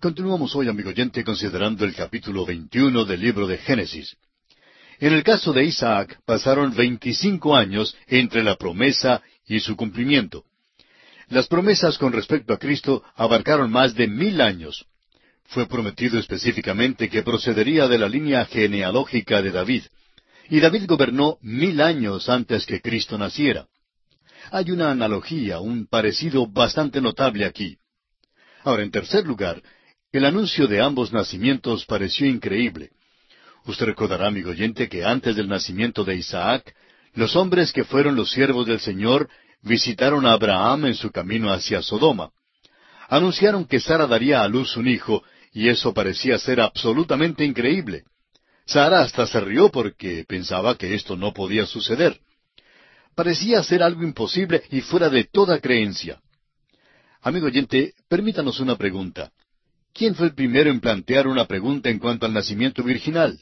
Continuamos hoy, amigo oyente, considerando el capítulo 21 del libro de Génesis. En el caso de Isaac pasaron veinticinco años entre la promesa y su cumplimiento. Las promesas con respecto a Cristo abarcaron más de mil años. Fue prometido específicamente que procedería de la línea genealógica de David, y David gobernó mil años antes que Cristo naciera. Hay una analogía, un parecido bastante notable aquí. Ahora, en tercer lugar, el anuncio de ambos nacimientos pareció increíble. Usted recordará, amigo oyente, que antes del nacimiento de Isaac, los hombres que fueron los siervos del Señor visitaron a Abraham en su camino hacia Sodoma. Anunciaron que Sara daría a luz un hijo, y eso parecía ser absolutamente increíble. Sara hasta se rió porque pensaba que esto no podía suceder. Parecía ser algo imposible y fuera de toda creencia. Amigo oyente, permítanos una pregunta. ¿Quién fue el primero en plantear una pregunta en cuanto al nacimiento virginal?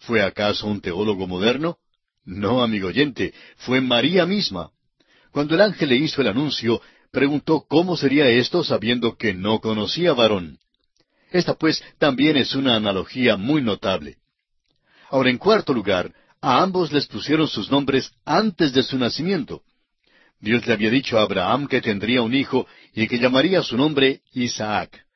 ¿Fue acaso un teólogo moderno? No, amigo oyente, fue María misma. Cuando el ángel le hizo el anuncio, preguntó cómo sería esto sabiendo que no conocía varón. Esta pues también es una analogía muy notable. Ahora, en cuarto lugar, a ambos les pusieron sus nombres antes de su nacimiento. Dios le había dicho a Abraham que tendría un hijo y que llamaría su nombre Isaac.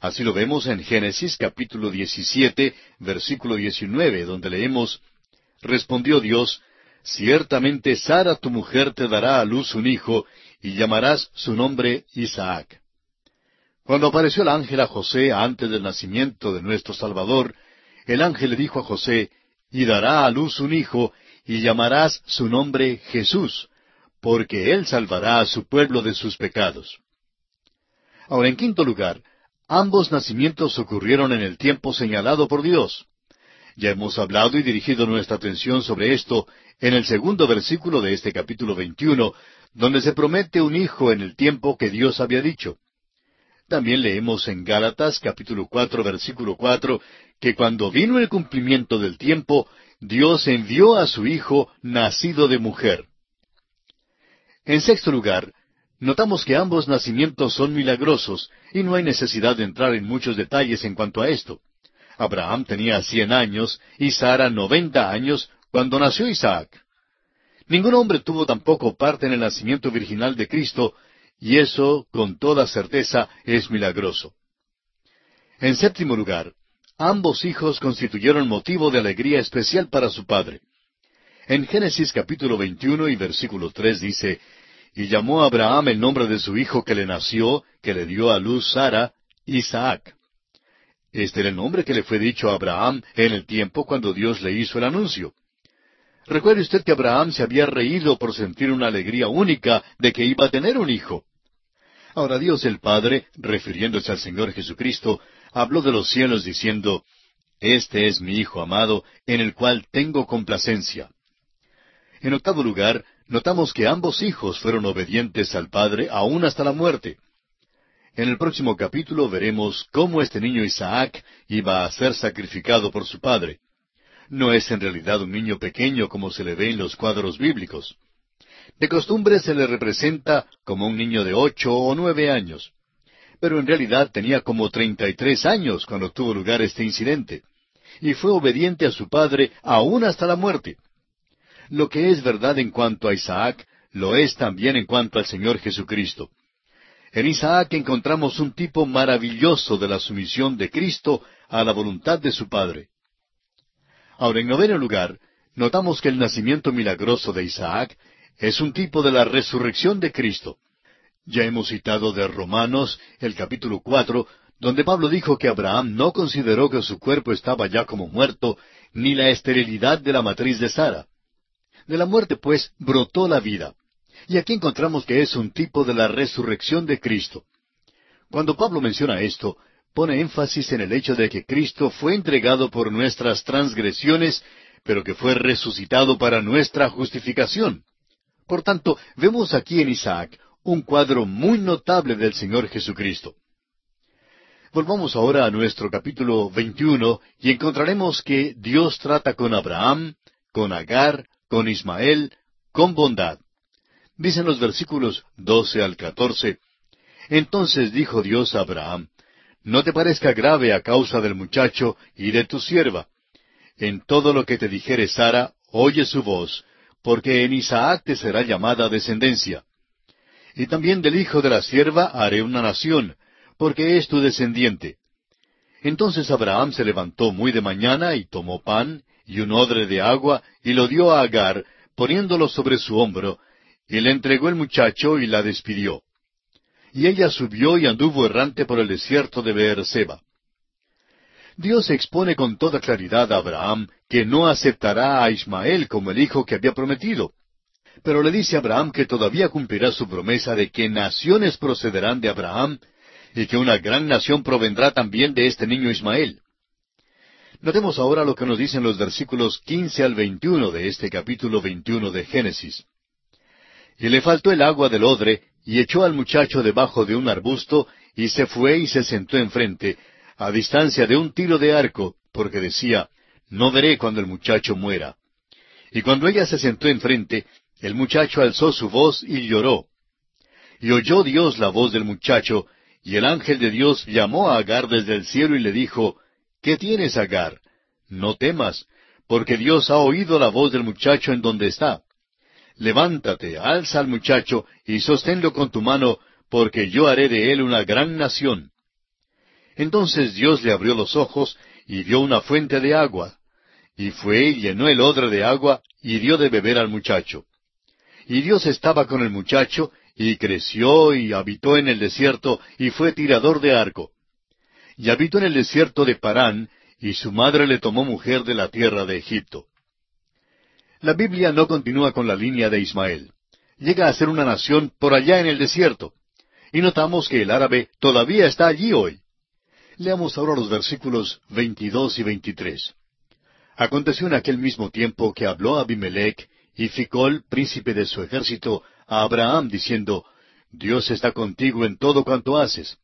Así lo vemos en Génesis capítulo 17, versículo 19, donde leemos, Respondió Dios, Ciertamente Sara tu mujer te dará a luz un hijo, y llamarás su nombre Isaac. Cuando apareció el ángel a José antes del nacimiento de nuestro Salvador, el ángel le dijo a José, y dará a luz un hijo, y llamarás su nombre Jesús, porque él salvará a su pueblo de sus pecados. Ahora, en quinto lugar, ambos nacimientos ocurrieron en el tiempo señalado por Dios. Ya hemos hablado y dirigido nuestra atención sobre esto en el segundo versículo de este capítulo 21, donde se promete un hijo en el tiempo que Dios había dicho. También leemos en Gálatas capítulo cuatro versículo cuatro que cuando vino el cumplimiento del tiempo, Dios envió a su Hijo nacido de mujer. En sexto lugar, notamos que ambos nacimientos son milagrosos y no hay necesidad de entrar en muchos detalles en cuanto a esto. Abraham tenía cien años y Sara noventa años cuando nació Isaac. Ningún hombre tuvo tampoco parte en el nacimiento virginal de Cristo, y eso, con toda certeza, es milagroso. En séptimo lugar, ambos hijos constituyeron motivo de alegría especial para su padre. En Génesis capítulo 21 y versículo 3 dice, Y llamó a Abraham el nombre de su hijo que le nació, que le dio a luz Sara, Isaac. Este era el nombre que le fue dicho a Abraham en el tiempo cuando Dios le hizo el anuncio. Recuerde usted que Abraham se había reído por sentir una alegría única de que iba a tener un hijo. Ahora Dios el Padre, refiriéndose al Señor Jesucristo, habló de los cielos diciendo, Este es mi Hijo amado, en el cual tengo complacencia. En octavo lugar, notamos que ambos hijos fueron obedientes al Padre aún hasta la muerte. En el próximo capítulo veremos cómo este niño Isaac iba a ser sacrificado por su padre. No es en realidad un niño pequeño como se le ve en los cuadros bíblicos. De costumbre se le representa como un niño de ocho o nueve años. Pero en realidad tenía como treinta y tres años cuando tuvo lugar este incidente. Y fue obediente a su padre aún hasta la muerte. Lo que es verdad en cuanto a Isaac, lo es también en cuanto al Señor Jesucristo. En Isaac encontramos un tipo maravilloso de la sumisión de Cristo a la voluntad de su Padre. Ahora, en noveno lugar, notamos que el nacimiento milagroso de Isaac es un tipo de la resurrección de Cristo. Ya hemos citado de Romanos el capítulo cuatro, donde Pablo dijo que Abraham no consideró que su cuerpo estaba ya como muerto, ni la esterilidad de la matriz de Sara. De la muerte, pues, brotó la vida. Y aquí encontramos que es un tipo de la resurrección de Cristo. Cuando Pablo menciona esto, pone énfasis en el hecho de que Cristo fue entregado por nuestras transgresiones, pero que fue resucitado para nuestra justificación. Por tanto, vemos aquí en Isaac un cuadro muy notable del Señor Jesucristo. Volvamos ahora a nuestro capítulo 21 y encontraremos que Dios trata con Abraham, con Agar, con Ismael, con bondad. Dicen los versículos 12 al 14, Entonces dijo Dios a Abraham, no te parezca grave a causa del muchacho y de tu sierva. En todo lo que te dijere Sara, oye su voz, porque en Isaac te será llamada descendencia. Y también del hijo de la sierva haré una nación, porque es tu descendiente. Entonces Abraham se levantó muy de mañana y tomó pan y un odre de agua y lo dio a Agar, poniéndolo sobre su hombro, y le entregó el muchacho y la despidió. Y ella subió y anduvo errante por el desierto de Beerseba. Dios expone con toda claridad a Abraham que no aceptará a Ismael como el hijo que había prometido. Pero le dice a Abraham que todavía cumplirá su promesa de que naciones procederán de Abraham y que una gran nación provendrá también de este niño Ismael. Notemos ahora lo que nos dicen los versículos quince al veintiuno de este capítulo veintiuno de Génesis. Y le faltó el agua del odre, y echó al muchacho debajo de un arbusto, y se fue y se sentó enfrente, a distancia de un tiro de arco, porque decía, No veré cuando el muchacho muera. Y cuando ella se sentó enfrente, el muchacho alzó su voz y lloró. Y oyó Dios la voz del muchacho, y el ángel de Dios llamó a Agar desde el cielo y le dijo, ¿Qué tienes, Agar? No temas, porque Dios ha oído la voz del muchacho en donde está. Levántate, alza al muchacho y sosténlo con tu mano, porque yo haré de él una gran nación. Entonces Dios le abrió los ojos y vio una fuente de agua, y fue y llenó el odre de agua y dio de beber al muchacho. Y Dios estaba con el muchacho, y creció y habitó en el desierto, y fue tirador de arco. Y habitó en el desierto de Parán, y su madre le tomó mujer de la tierra de Egipto. La Biblia no continúa con la línea de Ismael. Llega a ser una nación por allá en el desierto. Y notamos que el árabe todavía está allí hoy. Leamos ahora los versículos 22 y 23. Aconteció en aquel mismo tiempo que habló Abimelech y Ficol, príncipe de su ejército, a Abraham, diciendo, Dios está contigo en todo cuanto haces.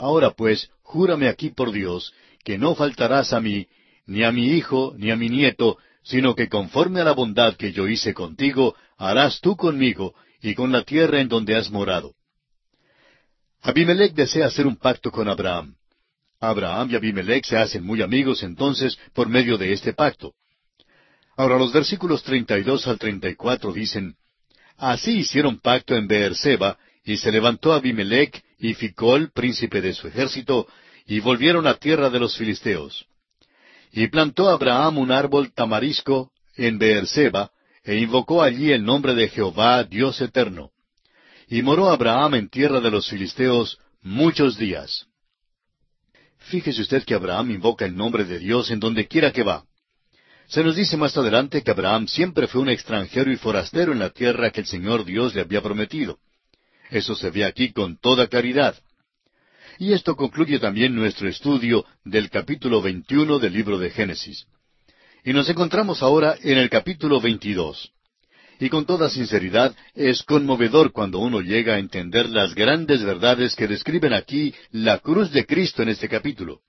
Ahora pues, júrame aquí por Dios, que no faltarás a mí, ni a mi hijo, ni a mi nieto, sino que conforme a la bondad que yo hice contigo, harás tú conmigo, y con la tierra en donde has morado. Abimelech desea hacer un pacto con Abraham. Abraham y Abimelech se hacen muy amigos entonces por medio de este pacto. Ahora los versículos 32 al 34 dicen, Así hicieron pacto en Beerseba, y se levantó Abimelech y Ficol, príncipe de su ejército, y volvieron a tierra de los filisteos. Y plantó Abraham un árbol tamarisco en Beerseba, e invocó allí el nombre de Jehová, Dios eterno. Y moró Abraham en tierra de los filisteos muchos días. Fíjese usted que Abraham invoca el nombre de Dios en donde quiera que va. Se nos dice más adelante que Abraham siempre fue un extranjero y forastero en la tierra que el Señor Dios le había prometido. Eso se ve aquí con toda claridad. Y esto concluye también nuestro estudio del capítulo 21 del libro de Génesis. Y nos encontramos ahora en el capítulo 22. Y con toda sinceridad, es conmovedor cuando uno llega a entender las grandes verdades que describen aquí la cruz de Cristo en este capítulo.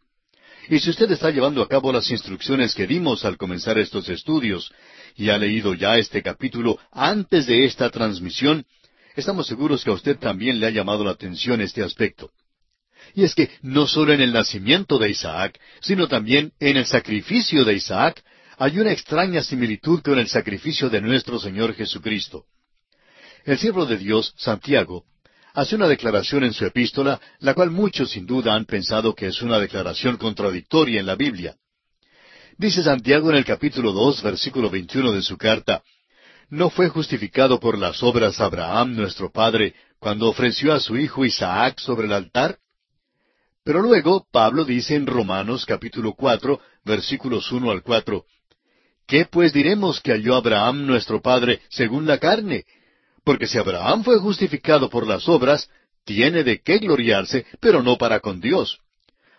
Y si usted está llevando a cabo las instrucciones que dimos al comenzar estos estudios, y ha leído ya este capítulo antes de esta transmisión, estamos seguros que a usted también le ha llamado la atención este aspecto. Y es que no solo en el nacimiento de Isaac, sino también en el sacrificio de Isaac, hay una extraña similitud con el sacrificio de nuestro Señor Jesucristo. El siervo de Dios, Santiago, hace una declaración en su epístola, la cual muchos sin duda han pensado que es una declaración contradictoria en la Biblia. Dice Santiago en el capítulo dos, versículo veintiuno de su carta, ¿No fue justificado por las obras Abraham nuestro padre cuando ofreció a su hijo Isaac sobre el altar? Pero luego Pablo dice en Romanos capítulo cuatro, versículos uno al cuatro, ¿Qué pues diremos que halló Abraham nuestro Padre según la carne? Porque si Abraham fue justificado por las obras, tiene de qué gloriarse, pero no para con Dios.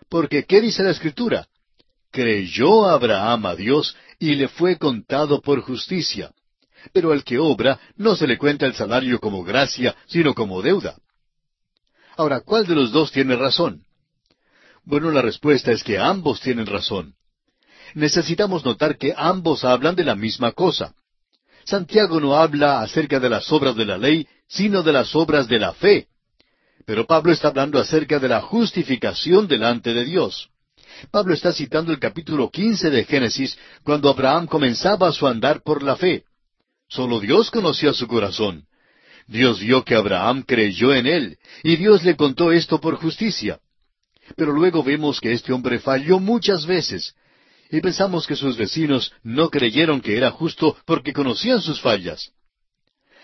Porque ¿qué dice la Escritura? Creyó Abraham a Dios y le fue contado por justicia. Pero al que obra no se le cuenta el salario como gracia, sino como deuda. Ahora, ¿cuál de los dos tiene razón? Bueno, la respuesta es que ambos tienen razón necesitamos notar que ambos hablan de la misma cosa. Santiago no habla acerca de las obras de la ley, sino de las obras de la fe. Pero Pablo está hablando acerca de la justificación delante de Dios. Pablo está citando el capítulo quince de Génesis, cuando Abraham comenzaba su andar por la fe. Solo Dios conocía su corazón. Dios vio que Abraham creyó en él, y Dios le contó esto por justicia. Pero luego vemos que este hombre falló muchas veces, y pensamos que sus vecinos no creyeron que era justo porque conocían sus fallas.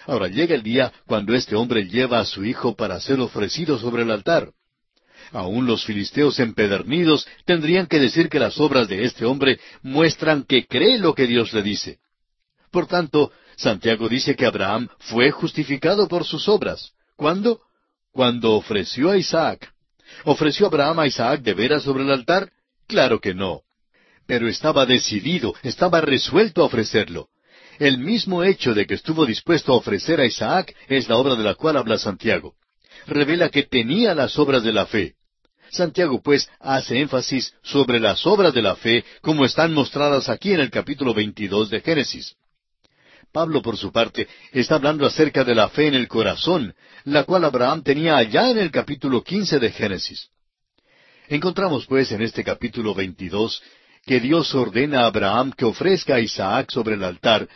Ahora llega el día cuando este hombre lleva a su hijo para ser ofrecido sobre el altar. Aún los filisteos empedernidos tendrían que decir que las obras de este hombre muestran que cree lo que Dios le dice. Por tanto, Santiago dice que Abraham fue justificado por sus obras. ¿Cuándo? Cuando ofreció a Isaac. ¿Ofreció Abraham a Isaac de veras sobre el altar? Claro que no. Pero estaba decidido, estaba resuelto a ofrecerlo. El mismo hecho de que estuvo dispuesto a ofrecer a Isaac es la obra de la cual habla Santiago. Revela que tenía las obras de la fe. Santiago, pues, hace énfasis sobre las obras de la fe como están mostradas aquí en el capítulo 22 de Génesis. Pablo, por su parte, está hablando acerca de la fe en el corazón, la cual Abraham tenía allá en el capítulo 15 de Génesis. Encontramos, pues, en este capítulo 22 que Dios ordena a Abraham que ofrezca a Isaac sobre el altar,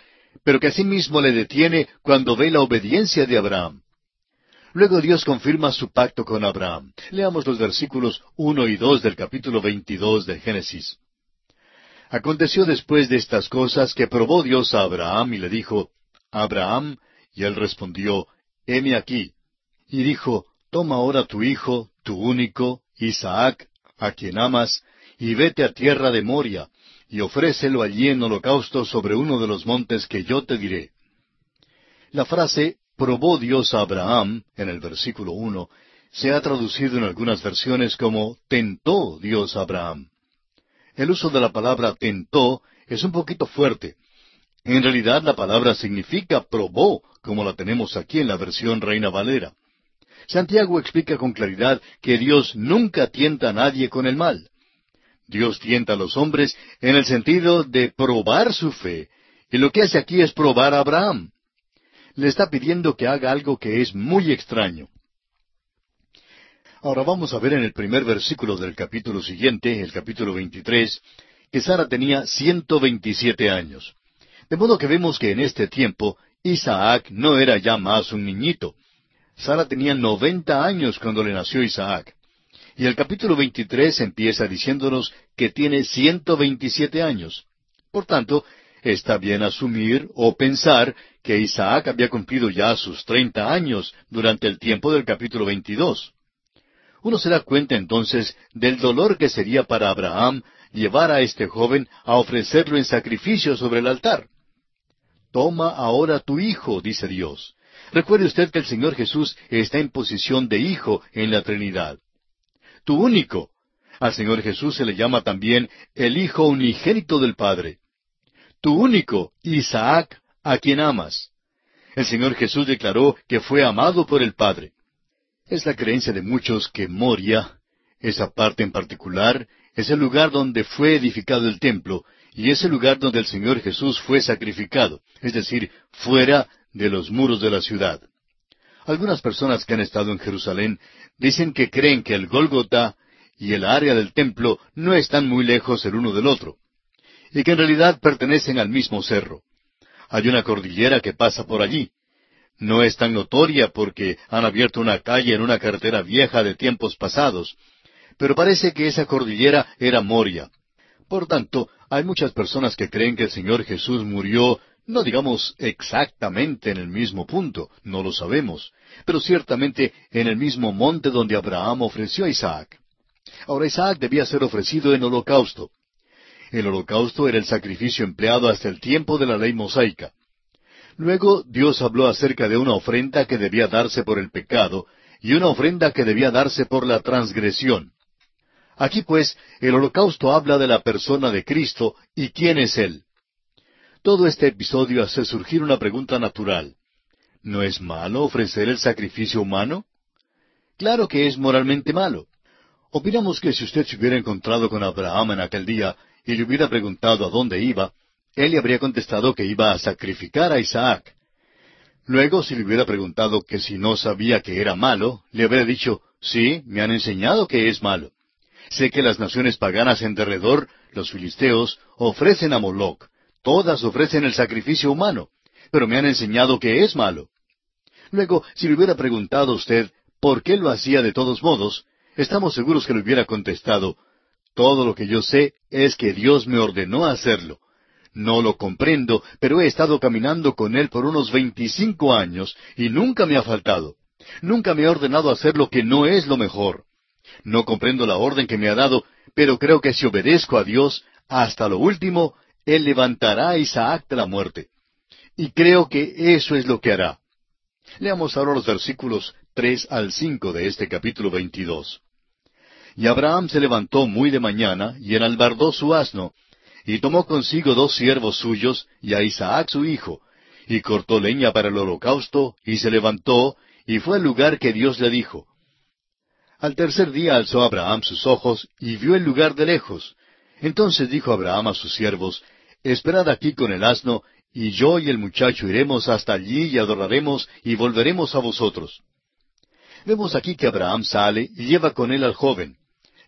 pero que asimismo le detiene cuando ve la obediencia de Abraham. Luego Dios confirma su pacto con Abraham. Leamos los versículos uno y dos del capítulo veintidós de Génesis. Aconteció después de estas cosas que probó Dios a Abraham y le dijo, Abraham, y él respondió, heme aquí. Y dijo, Toma ahora tu hijo, tu único, Isaac, a quien amas, y vete a tierra de Moria, y ofrécelo allí en holocausto sobre uno de los montes que yo te diré. La frase probó Dios a Abraham, en el versículo uno, se ha traducido en algunas versiones como tentó Dios a Abraham. El uso de la palabra tentó es un poquito fuerte. En realidad la palabra significa probó, como la tenemos aquí en la versión Reina Valera. Santiago explica con claridad que Dios nunca tienta a nadie con el mal. Dios tienta a los hombres en el sentido de probar su fe, y lo que hace aquí es probar a Abraham le está pidiendo que haga algo que es muy extraño. Ahora vamos a ver en el primer versículo del capítulo siguiente, el capítulo 23, que Sara tenía ciento veintisiete años. De modo que vemos que en este tiempo Isaac no era ya más un niñito. Sara tenía noventa años cuando le nació Isaac. Y el capítulo 23 empieza diciéndonos que tiene ciento veintisiete años. Por tanto, está bien asumir o pensar que Isaac había cumplido ya sus treinta años durante el tiempo del capítulo 22. Uno se da cuenta entonces del dolor que sería para Abraham llevar a este joven a ofrecerlo en sacrificio sobre el altar. Toma ahora tu hijo, dice Dios. Recuerde usted que el Señor Jesús está en posición de hijo en la Trinidad. Tu único. Al Señor Jesús se le llama también el Hijo unigénito del Padre. Tu único, Isaac, a quien amas. El Señor Jesús declaró que fue amado por el Padre. Es la creencia de muchos que Moria, esa parte en particular, es el lugar donde fue edificado el templo y es el lugar donde el Señor Jesús fue sacrificado, es decir, fuera de los muros de la ciudad. Algunas personas que han estado en Jerusalén dicen que creen que el Gólgota y el área del templo no están muy lejos el uno del otro, y que en realidad pertenecen al mismo cerro. Hay una cordillera que pasa por allí. No es tan notoria porque han abierto una calle en una carretera vieja de tiempos pasados, pero parece que esa cordillera era Moria. Por tanto, hay muchas personas que creen que el Señor Jesús murió, no digamos exactamente en el mismo punto, no lo sabemos, pero ciertamente en el mismo monte donde Abraham ofreció a Isaac. Ahora Isaac debía ser ofrecido en holocausto. El holocausto era el sacrificio empleado hasta el tiempo de la ley mosaica. Luego Dios habló acerca de una ofrenda que debía darse por el pecado y una ofrenda que debía darse por la transgresión. Aquí pues el holocausto habla de la persona de Cristo y quién es Él. Todo este episodio hace surgir una pregunta natural. ¿No es malo ofrecer el sacrificio humano? Claro que es moralmente malo. Opinamos que si usted se hubiera encontrado con Abraham en aquel día y le hubiera preguntado a dónde iba, él le habría contestado que iba a sacrificar a Isaac. Luego, si le hubiera preguntado que si no sabía que era malo, le habría dicho, sí, me han enseñado que es malo. Sé que las naciones paganas en derredor, los filisteos, ofrecen a Moloch, todas ofrecen el sacrificio humano, pero me han enseñado que es malo. Luego, si le hubiera preguntado a usted por qué lo hacía de todos modos, estamos seguros que le hubiera contestado, todo lo que yo sé es que Dios me ordenó hacerlo. No lo comprendo, pero he estado caminando con Él por unos veinticinco años y nunca me ha faltado. Nunca me ha ordenado hacer lo que no es lo mejor. No comprendo la orden que me ha dado, pero creo que si obedezco a Dios hasta lo último, Él levantará a Isaac de la muerte. Y creo que eso es lo que hará. Leamos ahora los versículos tres al cinco de este capítulo veintidós. Y Abraham se levantó muy de mañana, y enalbardó su asno, y tomó consigo dos siervos suyos, y a Isaac su hijo, y cortó leña para el holocausto, y se levantó, y fue al lugar que Dios le dijo. Al tercer día alzó Abraham sus ojos, y vio el lugar de lejos. Entonces dijo Abraham a sus siervos, Esperad aquí con el asno, y yo y el muchacho iremos hasta allí y adoraremos, y volveremos a vosotros. Vemos aquí que Abraham sale y lleva con él al joven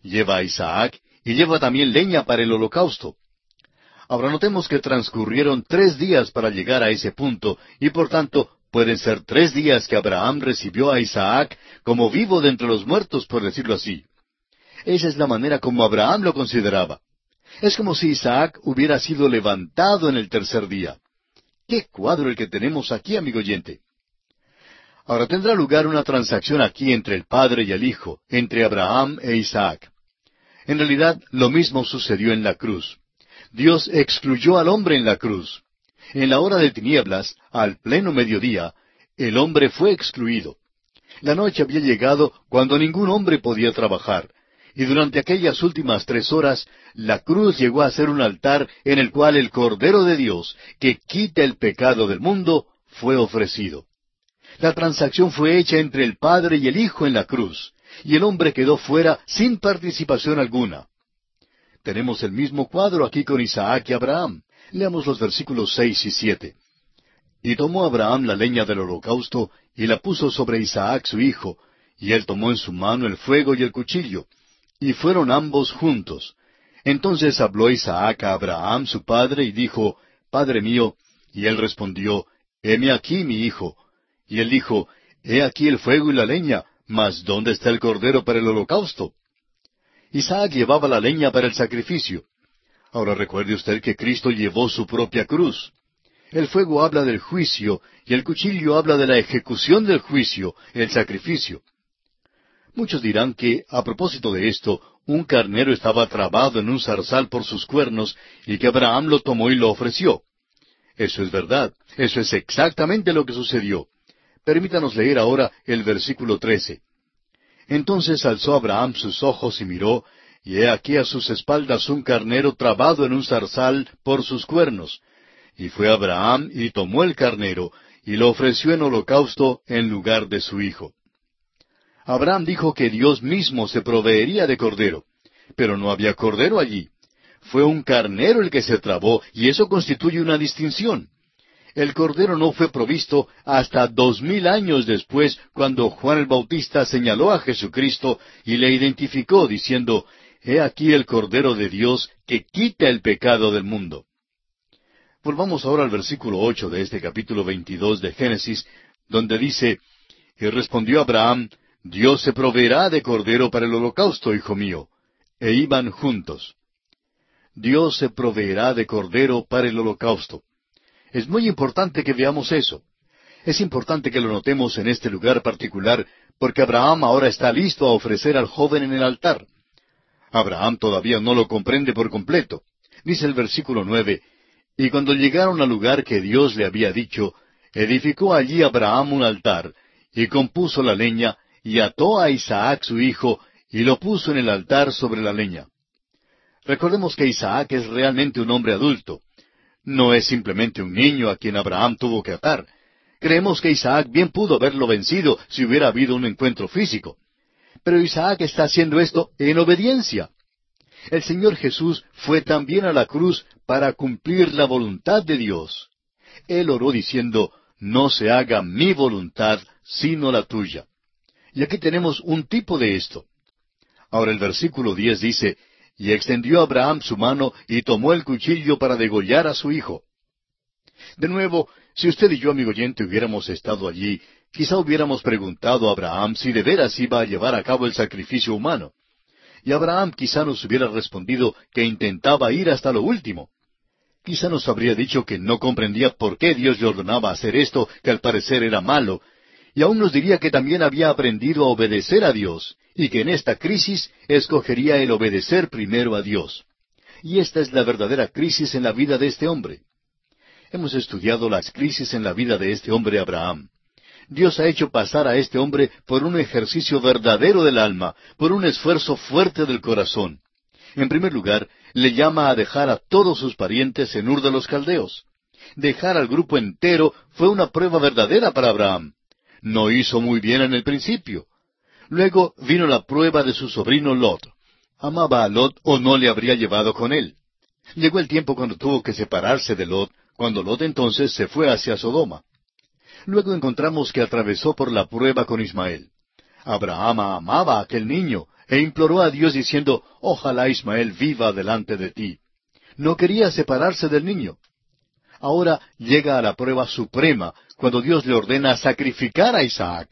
lleva a Isaac y lleva también leña para el holocausto. Ahora notemos que transcurrieron tres días para llegar a ese punto y por tanto pueden ser tres días que Abraham recibió a Isaac como vivo de entre los muertos, por decirlo así. Esa es la manera como Abraham lo consideraba. Es como si Isaac hubiera sido levantado en el tercer día. Qué cuadro el que tenemos aquí, amigo oyente. Ahora tendrá lugar una transacción aquí entre el Padre y el Hijo, entre Abraham e Isaac. En realidad, lo mismo sucedió en la cruz. Dios excluyó al hombre en la cruz. En la hora de tinieblas, al pleno mediodía, el hombre fue excluido. La noche había llegado cuando ningún hombre podía trabajar, y durante aquellas últimas tres horas, la cruz llegó a ser un altar en el cual el Cordero de Dios, que quita el pecado del mundo, fue ofrecido. La transacción fue hecha entre el Padre y el Hijo en la cruz, y el hombre quedó fuera sin participación alguna. Tenemos el mismo cuadro aquí con Isaac y Abraham. Leamos los versículos seis y siete. Y tomó Abraham la leña del holocausto y la puso sobre Isaac su hijo, y él tomó en su mano el fuego y el cuchillo, y fueron ambos juntos. Entonces habló Isaac a Abraham su padre y dijo, Padre mío, y él respondió, Heme aquí mi hijo. Y él dijo, He aquí el fuego y la leña, mas ¿dónde está el cordero para el holocausto? Isaac llevaba la leña para el sacrificio. Ahora recuerde usted que Cristo llevó su propia cruz. El fuego habla del juicio y el cuchillo habla de la ejecución del juicio, el sacrificio. Muchos dirán que, a propósito de esto, un carnero estaba trabado en un zarzal por sus cuernos y que Abraham lo tomó y lo ofreció. Eso es verdad, eso es exactamente lo que sucedió. Permítanos leer ahora el versículo trece. Entonces alzó Abraham sus ojos y miró, y he aquí a sus espaldas un carnero trabado en un zarzal por sus cuernos. Y fue Abraham y tomó el carnero, y lo ofreció en holocausto en lugar de su hijo. Abraham dijo que Dios mismo se proveería de cordero, pero no había cordero allí. Fue un carnero el que se trabó, y eso constituye una distinción. El Cordero no fue provisto hasta dos mil años después, cuando Juan el Bautista señaló a Jesucristo y le identificó diciendo, He aquí el Cordero de Dios que quita el pecado del mundo. Volvamos ahora al versículo ocho de este capítulo veintidós de Génesis, donde dice, Y respondió Abraham, Dios se proveerá de cordero para el holocausto, hijo mío. E iban juntos. Dios se proveerá de cordero para el holocausto. Es muy importante que veamos eso. Es importante que lo notemos en este lugar particular, porque Abraham ahora está listo a ofrecer al joven en el altar. Abraham todavía no lo comprende por completo. Dice el versículo nueve, Y cuando llegaron al lugar que Dios le había dicho, edificó allí Abraham un altar, y compuso la leña, y ató a Isaac su hijo, y lo puso en el altar sobre la leña. Recordemos que Isaac es realmente un hombre adulto. No es simplemente un niño a quien Abraham tuvo que atar. Creemos que Isaac bien pudo haberlo vencido si hubiera habido un encuentro físico. Pero Isaac está haciendo esto en obediencia. El Señor Jesús fue también a la cruz para cumplir la voluntad de Dios. Él oró diciendo, no se haga mi voluntad, sino la tuya. Y aquí tenemos un tipo de esto. Ahora el versículo diez dice, y extendió Abraham su mano y tomó el cuchillo para degollar a su hijo. De nuevo, si usted y yo, amigo oyente, hubiéramos estado allí, quizá hubiéramos preguntado a Abraham si de veras iba a llevar a cabo el sacrificio humano. Y Abraham quizá nos hubiera respondido que intentaba ir hasta lo último. Quizá nos habría dicho que no comprendía por qué Dios le ordenaba hacer esto, que al parecer era malo, y aún nos diría que también había aprendido a obedecer a Dios, y que en esta crisis escogería el obedecer primero a Dios. Y esta es la verdadera crisis en la vida de este hombre. Hemos estudiado las crisis en la vida de este hombre Abraham. Dios ha hecho pasar a este hombre por un ejercicio verdadero del alma, por un esfuerzo fuerte del corazón. En primer lugar, le llama a dejar a todos sus parientes en Ur de los Caldeos. Dejar al grupo entero fue una prueba verdadera para Abraham. No hizo muy bien en el principio. Luego vino la prueba de su sobrino Lot. ¿Amaba a Lot o no le habría llevado con él? Llegó el tiempo cuando tuvo que separarse de Lot, cuando Lot entonces se fue hacia Sodoma. Luego encontramos que atravesó por la prueba con Ismael. Abraham amaba a aquel niño, e imploró a Dios diciendo, Ojalá Ismael viva delante de ti. No quería separarse del niño. Ahora llega a la prueba suprema, cuando Dios le ordena sacrificar a Isaac.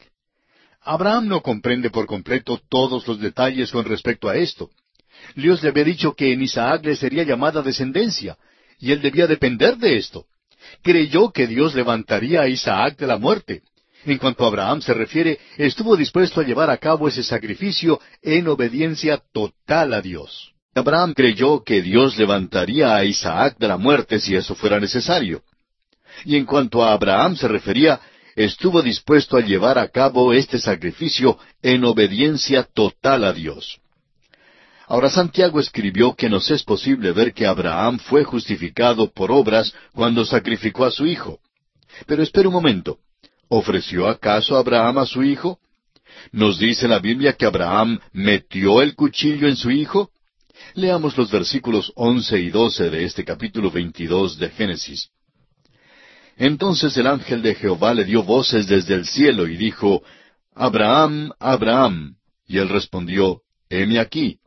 Abraham no comprende por completo todos los detalles con respecto a esto. Dios le había dicho que en Isaac le sería llamada descendencia, y él debía depender de esto. Creyó que Dios levantaría a Isaac de la muerte, en cuanto a Abraham se refiere, estuvo dispuesto a llevar a cabo ese sacrificio en obediencia total a Dios. Abraham creyó que Dios levantaría a Isaac de la muerte si eso fuera necesario. Y en cuanto a Abraham se refería, estuvo dispuesto a llevar a cabo este sacrificio en obediencia total a Dios. Ahora Santiago escribió que nos es posible ver que Abraham fue justificado por obras cuando sacrificó a su hijo. Pero espere un momento. ¿Ofreció acaso Abraham a su hijo? ¿Nos dice la Biblia que Abraham metió el cuchillo en su hijo? Leamos los versículos once y doce de este capítulo veintidós de Génesis. Entonces el ángel de Jehová le dio voces desde el cielo y dijo, Abraham, Abraham. Y él respondió, Heme aquí.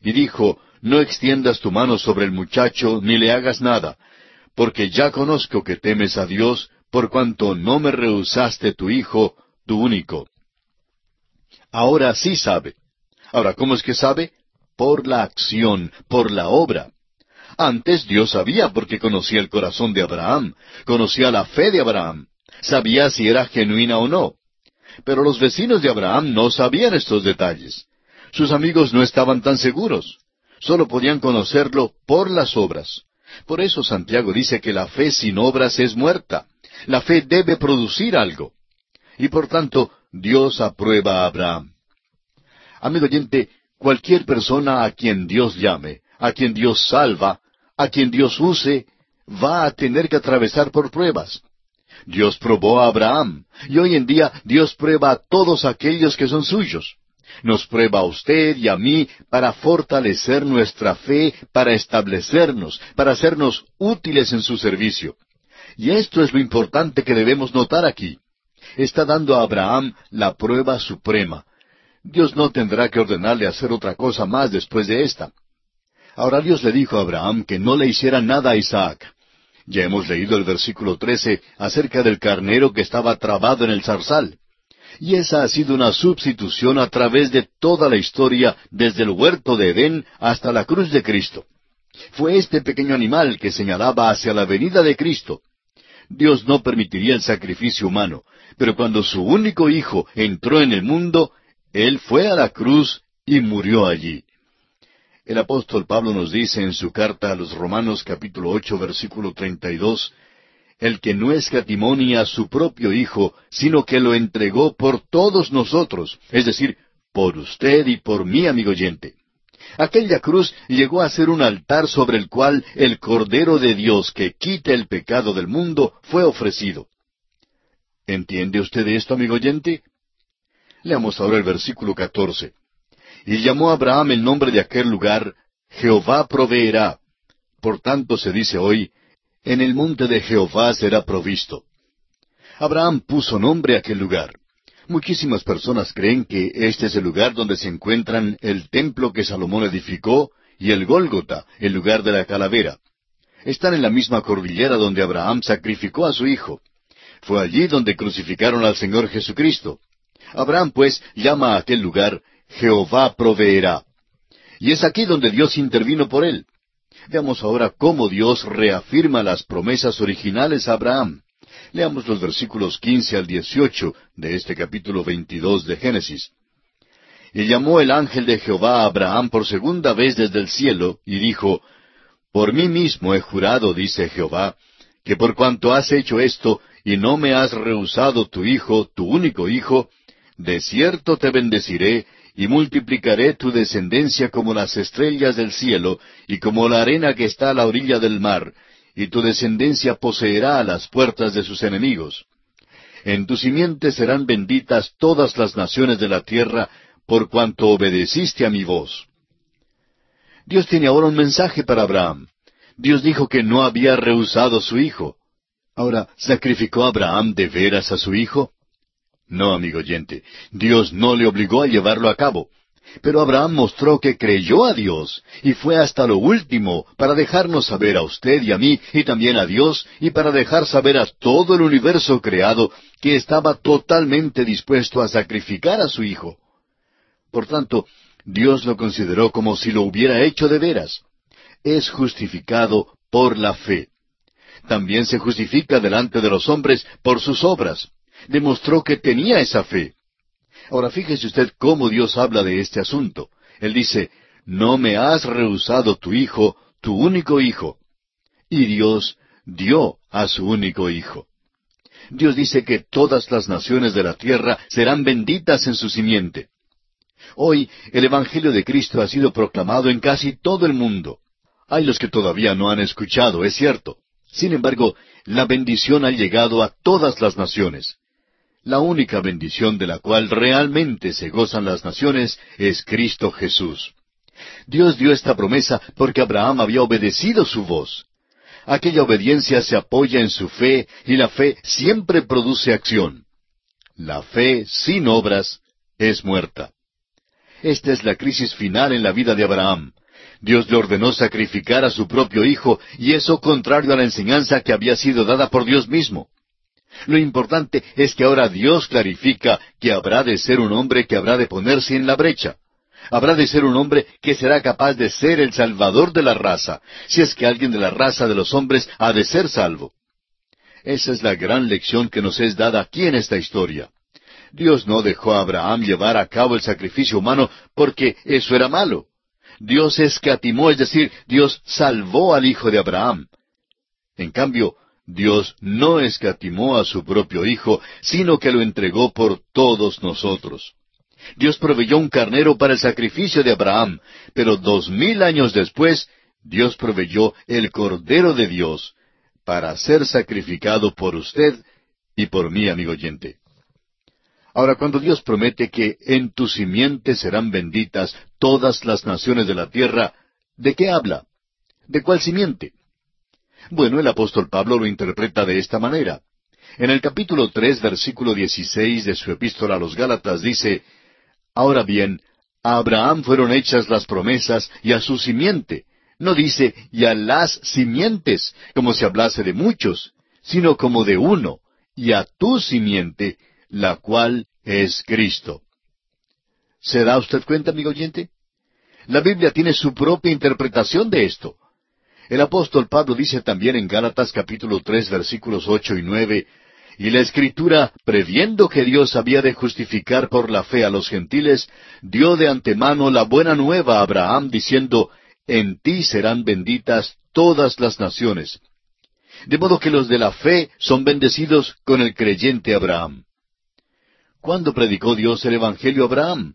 Y dijo, No extiendas tu mano sobre el muchacho, ni le hagas nada, porque ya conozco que temes a Dios, por cuanto no me rehusaste tu hijo, tu único. Ahora sí sabe. Ahora, ¿cómo es que sabe? Por la acción, por la obra. Antes Dios sabía porque conocía el corazón de Abraham, conocía la fe de Abraham, sabía si era genuina o no. Pero los vecinos de Abraham no sabían estos detalles. Sus amigos no estaban tan seguros. Solo podían conocerlo por las obras. Por eso Santiago dice que la fe sin obras es muerta. La fe debe producir algo. Y por tanto, Dios aprueba a Abraham. Amigo oyente, cualquier persona a quien Dios llame, a quien Dios salva, a quien Dios use, va a tener que atravesar por pruebas. Dios probó a Abraham, y hoy en día Dios prueba a todos aquellos que son suyos. Nos prueba a usted y a mí para fortalecer nuestra fe, para establecernos, para hacernos útiles en su servicio. Y esto es lo importante que debemos notar aquí. Está dando a Abraham la prueba suprema. Dios no tendrá que ordenarle hacer otra cosa más después de esta. Ahora Dios le dijo a Abraham que no le hiciera nada a Isaac. Ya hemos leído el versículo trece acerca del carnero que estaba trabado en el zarzal. Y esa ha sido una sustitución a través de toda la historia, desde el huerto de Edén hasta la cruz de Cristo. Fue este pequeño animal que señalaba hacia la venida de Cristo, Dios no permitiría el sacrificio humano, pero cuando su único hijo entró en el mundo, Él fue a la cruz y murió allí. El apóstol Pablo nos dice en su carta a los Romanos capítulo ocho versículo treinta y dos, el que no escatimonia a su propio Hijo, sino que lo entregó por todos nosotros, es decir, por usted y por mí, amigo oyente. Aquella cruz llegó a ser un altar sobre el cual el Cordero de Dios que quita el pecado del mundo fue ofrecido. ¿Entiende usted esto, amigo oyente? Leamos ahora el versículo catorce. Y llamó a Abraham el nombre de aquel lugar, Jehová proveerá. Por tanto se dice hoy, en el monte de Jehová será provisto. Abraham puso nombre a aquel lugar. Muchísimas personas creen que este es el lugar donde se encuentran el templo que Salomón edificó y el Gólgota, el lugar de la calavera. Están en la misma cordillera donde Abraham sacrificó a su hijo. Fue allí donde crucificaron al Señor Jesucristo. Abraham, pues, llama a aquel lugar Jehová proveerá. Y es aquí donde Dios intervino por él. Veamos ahora cómo Dios reafirma las promesas originales a Abraham. Leamos los versículos quince al dieciocho de este capítulo veintidós de Génesis. Y llamó el ángel de Jehová a Abraham por segunda vez desde el cielo, y dijo, Por mí mismo he jurado, dice Jehová, que por cuanto has hecho esto, y no me has rehusado tu hijo, tu único hijo, de cierto te bendeciré, y multiplicaré tu descendencia como las estrellas del cielo, y como la arena que está a la orilla del mar, y tu descendencia poseerá las puertas de sus enemigos. En tu simiente serán benditas todas las naciones de la tierra, por cuanto obedeciste a mi voz. Dios tiene ahora un mensaje para Abraham. Dios dijo que no había rehusado su hijo. Ahora, ¿sacrificó Abraham de veras a su hijo? No, amigo oyente, Dios no le obligó a llevarlo a cabo. Pero Abraham mostró que creyó a Dios y fue hasta lo último para dejarnos saber a usted y a mí y también a Dios y para dejar saber a todo el universo creado que estaba totalmente dispuesto a sacrificar a su Hijo. Por tanto, Dios lo consideró como si lo hubiera hecho de veras. Es justificado por la fe. También se justifica delante de los hombres por sus obras demostró que tenía esa fe. Ahora fíjese usted cómo Dios habla de este asunto. Él dice, no me has rehusado tu hijo, tu único hijo. Y Dios dio a su único hijo. Dios dice que todas las naciones de la tierra serán benditas en su simiente. Hoy el Evangelio de Cristo ha sido proclamado en casi todo el mundo. Hay los que todavía no han escuchado, es cierto. Sin embargo, la bendición ha llegado a todas las naciones. La única bendición de la cual realmente se gozan las naciones es Cristo Jesús. Dios dio esta promesa porque Abraham había obedecido su voz. Aquella obediencia se apoya en su fe y la fe siempre produce acción. La fe sin obras es muerta. Esta es la crisis final en la vida de Abraham. Dios le ordenó sacrificar a su propio hijo y eso contrario a la enseñanza que había sido dada por Dios mismo. Lo importante es que ahora Dios clarifica que habrá de ser un hombre que habrá de ponerse en la brecha. Habrá de ser un hombre que será capaz de ser el salvador de la raza, si es que alguien de la raza de los hombres ha de ser salvo. Esa es la gran lección que nos es dada aquí en esta historia. Dios no dejó a Abraham llevar a cabo el sacrificio humano porque eso era malo. Dios escatimó, es decir, Dios salvó al hijo de Abraham. En cambio, Dios no escatimó a su propio Hijo, sino que lo entregó por todos nosotros. Dios proveyó un carnero para el sacrificio de Abraham, pero dos mil años después, Dios proveyó el Cordero de Dios para ser sacrificado por usted y por mí, amigo oyente. Ahora, cuando Dios promete que en tu simiente serán benditas todas las naciones de la tierra, ¿de qué habla? ¿De cuál simiente? Bueno, el apóstol Pablo lo interpreta de esta manera. En el capítulo tres, versículo dieciséis de su epístola a los Gálatas dice, Ahora bien, a Abraham fueron hechas las promesas y a su simiente. No dice y a las simientes, como si hablase de muchos, sino como de uno, y a tu simiente, la cual es Cristo. ¿Se da usted cuenta, amigo oyente? La Biblia tiene su propia interpretación de esto. El apóstol Pablo dice también en Gálatas capítulo tres versículos ocho y nueve, y la Escritura, previendo que Dios había de justificar por la fe a los gentiles, dio de antemano la buena nueva a Abraham, diciendo, En ti serán benditas todas las naciones. De modo que los de la fe son bendecidos con el creyente Abraham. ¿Cuándo predicó Dios el Evangelio a Abraham?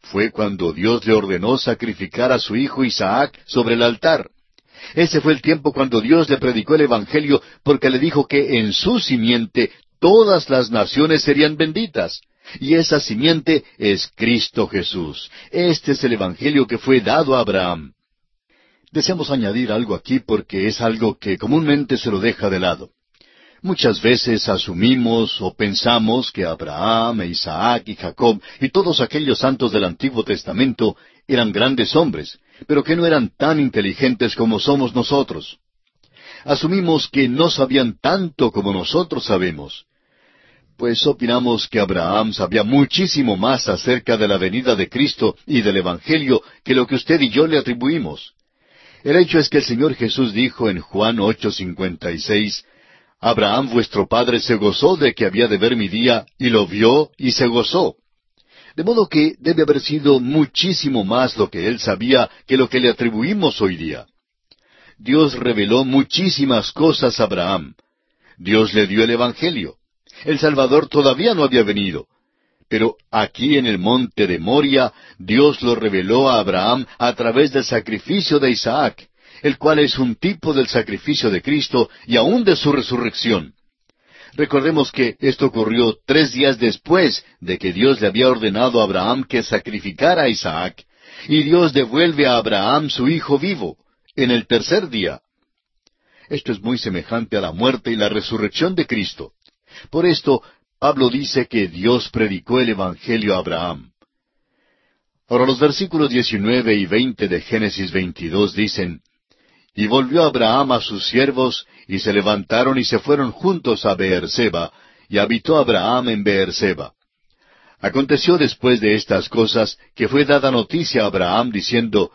Fue cuando Dios le ordenó sacrificar a su hijo Isaac sobre el altar. Ese fue el tiempo cuando Dios le predicó el Evangelio porque le dijo que en su simiente todas las naciones serían benditas. Y esa simiente es Cristo Jesús. Este es el Evangelio que fue dado a Abraham. Deseamos añadir algo aquí porque es algo que comúnmente se lo deja de lado. Muchas veces asumimos o pensamos que Abraham, Isaac y Jacob y todos aquellos santos del Antiguo Testamento eran grandes hombres, pero que no eran tan inteligentes como somos nosotros. Asumimos que no sabían tanto como nosotros sabemos. Pues opinamos que Abraham sabía muchísimo más acerca de la venida de Cristo y del Evangelio que lo que usted y yo le atribuimos. El hecho es que el Señor Jesús dijo en Juan 8:56, Abraham vuestro padre se gozó de que había de ver mi día, y lo vio y se gozó. De modo que debe haber sido muchísimo más lo que él sabía que lo que le atribuimos hoy día. Dios reveló muchísimas cosas a Abraham. Dios le dio el Evangelio. El Salvador todavía no había venido. Pero aquí en el monte de Moria, Dios lo reveló a Abraham a través del sacrificio de Isaac, el cual es un tipo del sacrificio de Cristo y aún de su resurrección. Recordemos que esto ocurrió tres días después de que Dios le había ordenado a Abraham que sacrificara a Isaac, y Dios devuelve a Abraham su hijo vivo, en el tercer día. Esto es muy semejante a la muerte y la resurrección de Cristo. Por esto, Pablo dice que Dios predicó el Evangelio a Abraham. Ahora los versículos 19 y 20 de Génesis 22 dicen, Y volvió Abraham a sus siervos, y se levantaron y se fueron juntos a Beerseba, y habitó Abraham en Beerseba. Aconteció después de estas cosas que fue dada noticia a Abraham diciendo,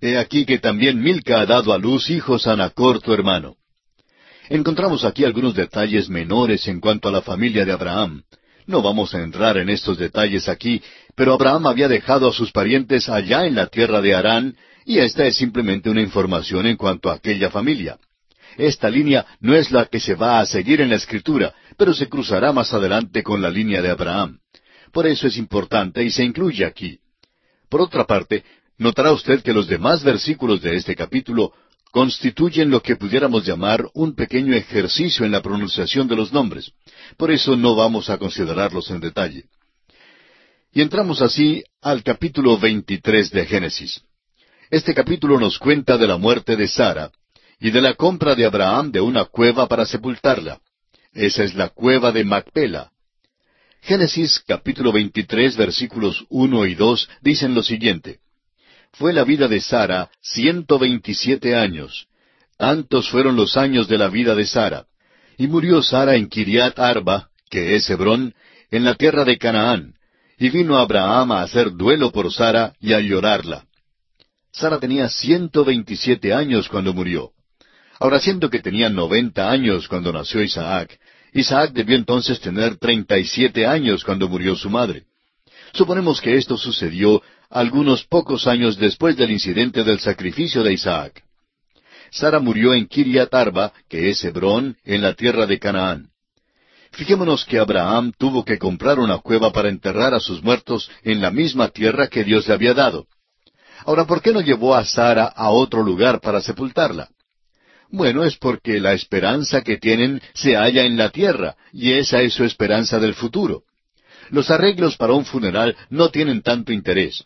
He aquí que también Milca ha dado a luz hijos a Nacor tu hermano. Encontramos aquí algunos detalles menores en cuanto a la familia de Abraham. No vamos a entrar en estos detalles aquí, pero Abraham había dejado a sus parientes allá en la tierra de Harán, y esta es simplemente una información en cuanto a aquella familia. Esta línea no es la que se va a seguir en la escritura, pero se cruzará más adelante con la línea de Abraham. Por eso es importante y se incluye aquí. Por otra parte, notará usted que los demás versículos de este capítulo constituyen lo que pudiéramos llamar un pequeño ejercicio en la pronunciación de los nombres. Por eso no vamos a considerarlos en detalle. Y entramos así al capítulo 23 de Génesis. Este capítulo nos cuenta de la muerte de Sara y de la compra de Abraham de una cueva para sepultarla. Esa es la cueva de Macpela. Génesis capítulo 23 versículos 1 y 2 dicen lo siguiente fue la vida de Sara ciento veintisiete años. Tantos fueron los años de la vida de Sara. Y murió Sara en Kiriat Arba, que es Hebrón, en la tierra de Canaán. Y vino Abraham a hacer duelo por Sara y a llorarla. Sara tenía ciento veintisiete años cuando murió. Ahora siendo que tenía noventa años cuando nació Isaac, Isaac debió entonces tener treinta y siete años cuando murió su madre. Suponemos que esto sucedió algunos pocos años después del incidente del sacrificio de Isaac. Sara murió en Kiriat Arba, que es Hebrón, en la tierra de Canaán. Fijémonos que Abraham tuvo que comprar una cueva para enterrar a sus muertos en la misma tierra que Dios le había dado. Ahora, ¿por qué no llevó a Sara a otro lugar para sepultarla? Bueno, es porque la esperanza que tienen se halla en la tierra, y esa es su esperanza del futuro. Los arreglos para un funeral no tienen tanto interés.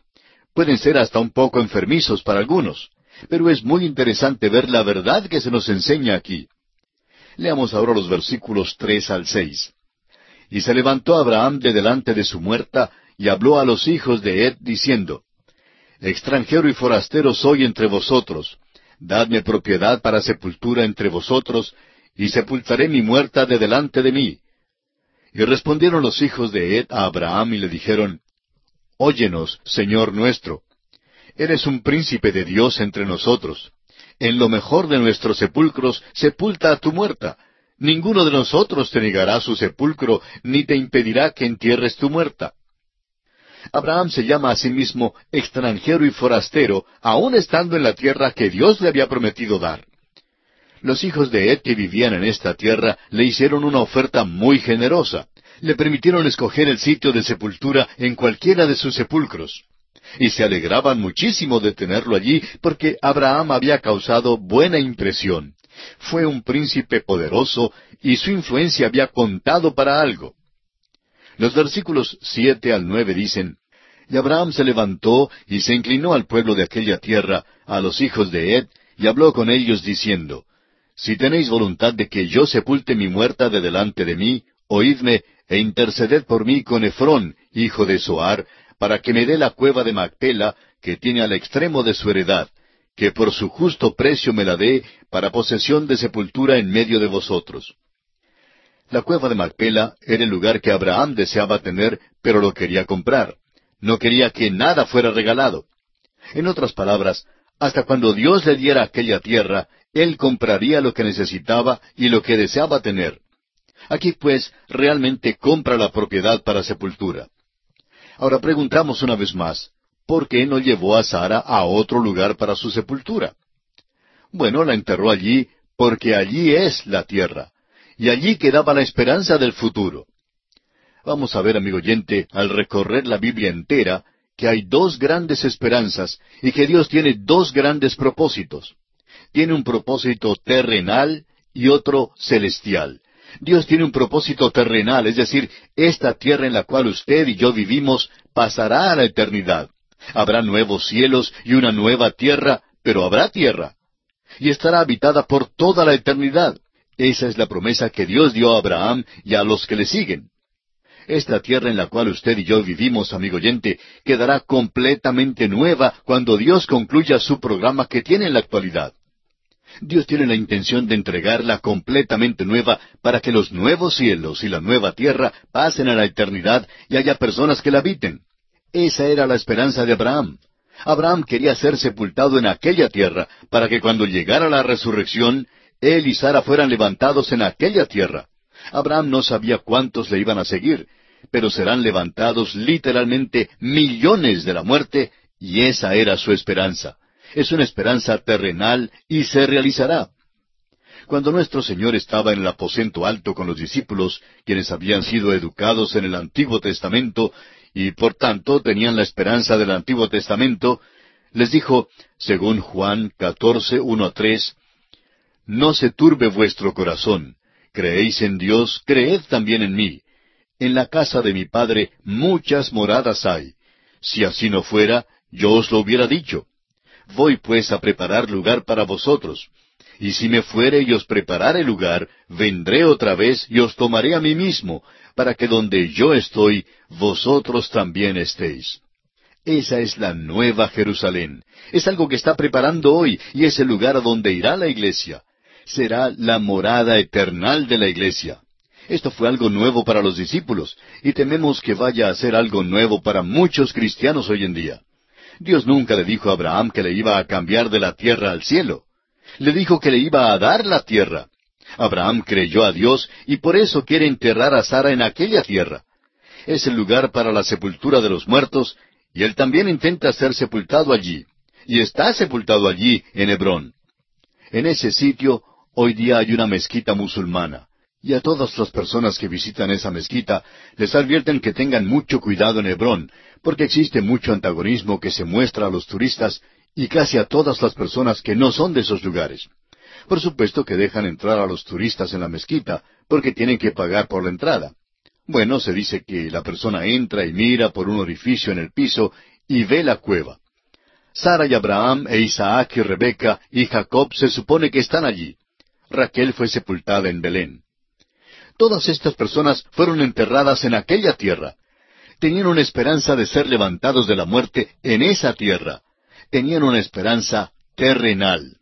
Pueden ser hasta un poco enfermizos para algunos, pero es muy interesante ver la verdad que se nos enseña aquí. Leamos ahora los versículos tres al seis. Y se levantó Abraham de delante de su muerta, y habló a los hijos de Ed, diciendo, Extranjero y forastero soy entre vosotros, dadme propiedad para sepultura entre vosotros, y sepultaré mi muerta de delante de mí. Y respondieron los hijos de Ed a Abraham y le dijeron, Óyenos, Señor nuestro. Eres un príncipe de Dios entre nosotros. En lo mejor de nuestros sepulcros, sepulta a tu muerta. Ninguno de nosotros te negará su sepulcro, ni te impedirá que entierres tu muerta. Abraham se llama a sí mismo extranjero y forastero, aun estando en la tierra que Dios le había prometido dar. Los hijos de Ed que vivían en esta tierra le hicieron una oferta muy generosa le permitieron escoger el sitio de sepultura en cualquiera de sus sepulcros. Y se alegraban muchísimo de tenerlo allí porque Abraham había causado buena impresión. Fue un príncipe poderoso y su influencia había contado para algo. Los versículos siete al nueve dicen, Y Abraham se levantó y se inclinó al pueblo de aquella tierra, a los hijos de Ed, y habló con ellos diciendo, Si tenéis voluntad de que yo sepulte mi muerta de delante de mí, oídme e interceded por mí con Efrón, hijo de Soar, para que me dé la cueva de Macpela, que tiene al extremo de su heredad, que por su justo precio me la dé para posesión de sepultura en medio de vosotros. La cueva de Macpela era el lugar que Abraham deseaba tener, pero lo quería comprar. No quería que nada fuera regalado. En otras palabras, hasta cuando Dios le diera aquella tierra, él compraría lo que necesitaba y lo que deseaba tener. Aquí pues realmente compra la propiedad para sepultura. Ahora preguntamos una vez más, ¿por qué no llevó a Sara a otro lugar para su sepultura? Bueno, la enterró allí porque allí es la tierra, y allí quedaba la esperanza del futuro. Vamos a ver, amigo oyente, al recorrer la Biblia entera, que hay dos grandes esperanzas y que Dios tiene dos grandes propósitos. Tiene un propósito terrenal y otro celestial. Dios tiene un propósito terrenal, es decir, esta tierra en la cual usted y yo vivimos pasará a la eternidad. Habrá nuevos cielos y una nueva tierra, pero habrá tierra. Y estará habitada por toda la eternidad. Esa es la promesa que Dios dio a Abraham y a los que le siguen. Esta tierra en la cual usted y yo vivimos, amigo oyente, quedará completamente nueva cuando Dios concluya su programa que tiene en la actualidad. Dios tiene la intención de entregarla completamente nueva para que los nuevos cielos y la nueva tierra pasen a la eternidad y haya personas que la habiten. Esa era la esperanza de Abraham. Abraham quería ser sepultado en aquella tierra para que cuando llegara la resurrección, él y Sara fueran levantados en aquella tierra. Abraham no sabía cuántos le iban a seguir, pero serán levantados literalmente millones de la muerte, y esa era su esperanza es una esperanza terrenal y se realizará. Cuando nuestro Señor estaba en el aposento alto con los discípulos, quienes habían sido educados en el Antiguo Testamento y por tanto tenían la esperanza del Antiguo Testamento, les dijo, según Juan 14, 1 a 3, No se turbe vuestro corazón, creéis en Dios, creed también en mí. En la casa de mi Padre muchas moradas hay. Si así no fuera, yo os lo hubiera dicho Voy pues a preparar lugar para vosotros. Y si me fuere y os preparare lugar, vendré otra vez y os tomaré a mí mismo, para que donde yo estoy, vosotros también estéis. Esa es la nueva Jerusalén. Es algo que está preparando hoy y es el lugar a donde irá la iglesia. Será la morada eternal de la iglesia. Esto fue algo nuevo para los discípulos y tememos que vaya a ser algo nuevo para muchos cristianos hoy en día. Dios nunca le dijo a Abraham que le iba a cambiar de la tierra al cielo. Le dijo que le iba a dar la tierra. Abraham creyó a Dios y por eso quiere enterrar a Sara en aquella tierra. Es el lugar para la sepultura de los muertos y él también intenta ser sepultado allí. Y está sepultado allí, en Hebrón. En ese sitio hoy día hay una mezquita musulmana. Y a todas las personas que visitan esa mezquita les advierten que tengan mucho cuidado en Hebrón, porque existe mucho antagonismo que se muestra a los turistas y casi a todas las personas que no son de esos lugares. Por supuesto que dejan entrar a los turistas en la mezquita, porque tienen que pagar por la entrada. Bueno, se dice que la persona entra y mira por un orificio en el piso y ve la cueva. Sara y Abraham e Isaac y Rebeca y Jacob se supone que están allí. Raquel fue sepultada en Belén. Todas estas personas fueron enterradas en aquella tierra, tenían una esperanza de ser levantados de la muerte en esa tierra. Tenían una esperanza terrenal.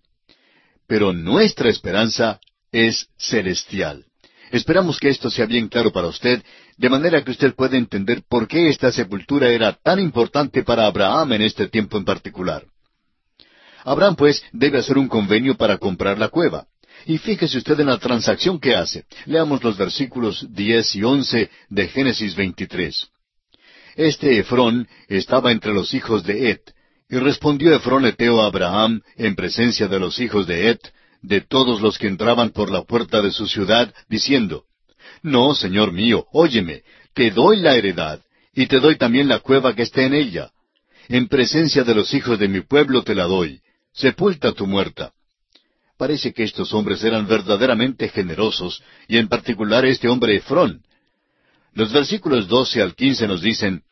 Pero nuestra esperanza es celestial. Esperamos que esto sea bien claro para usted, de manera que usted pueda entender por qué esta sepultura era tan importante para Abraham en este tiempo en particular. Abraham, pues, debe hacer un convenio para comprar la cueva. Y fíjese usted en la transacción que hace. Leamos los versículos diez y once de Génesis 23. Este Efrón estaba entre los hijos de Et, y respondió Efrón Eteo a Abraham en presencia de los hijos de Et, de todos los que entraban por la puerta de su ciudad, diciendo, No, señor mío, óyeme, te doy la heredad, y te doy también la cueva que está en ella. En presencia de los hijos de mi pueblo te la doy, sepulta tu muerta. Parece que estos hombres eran verdaderamente generosos, y en particular este hombre Efrón, los versículos doce al quince nos dicen,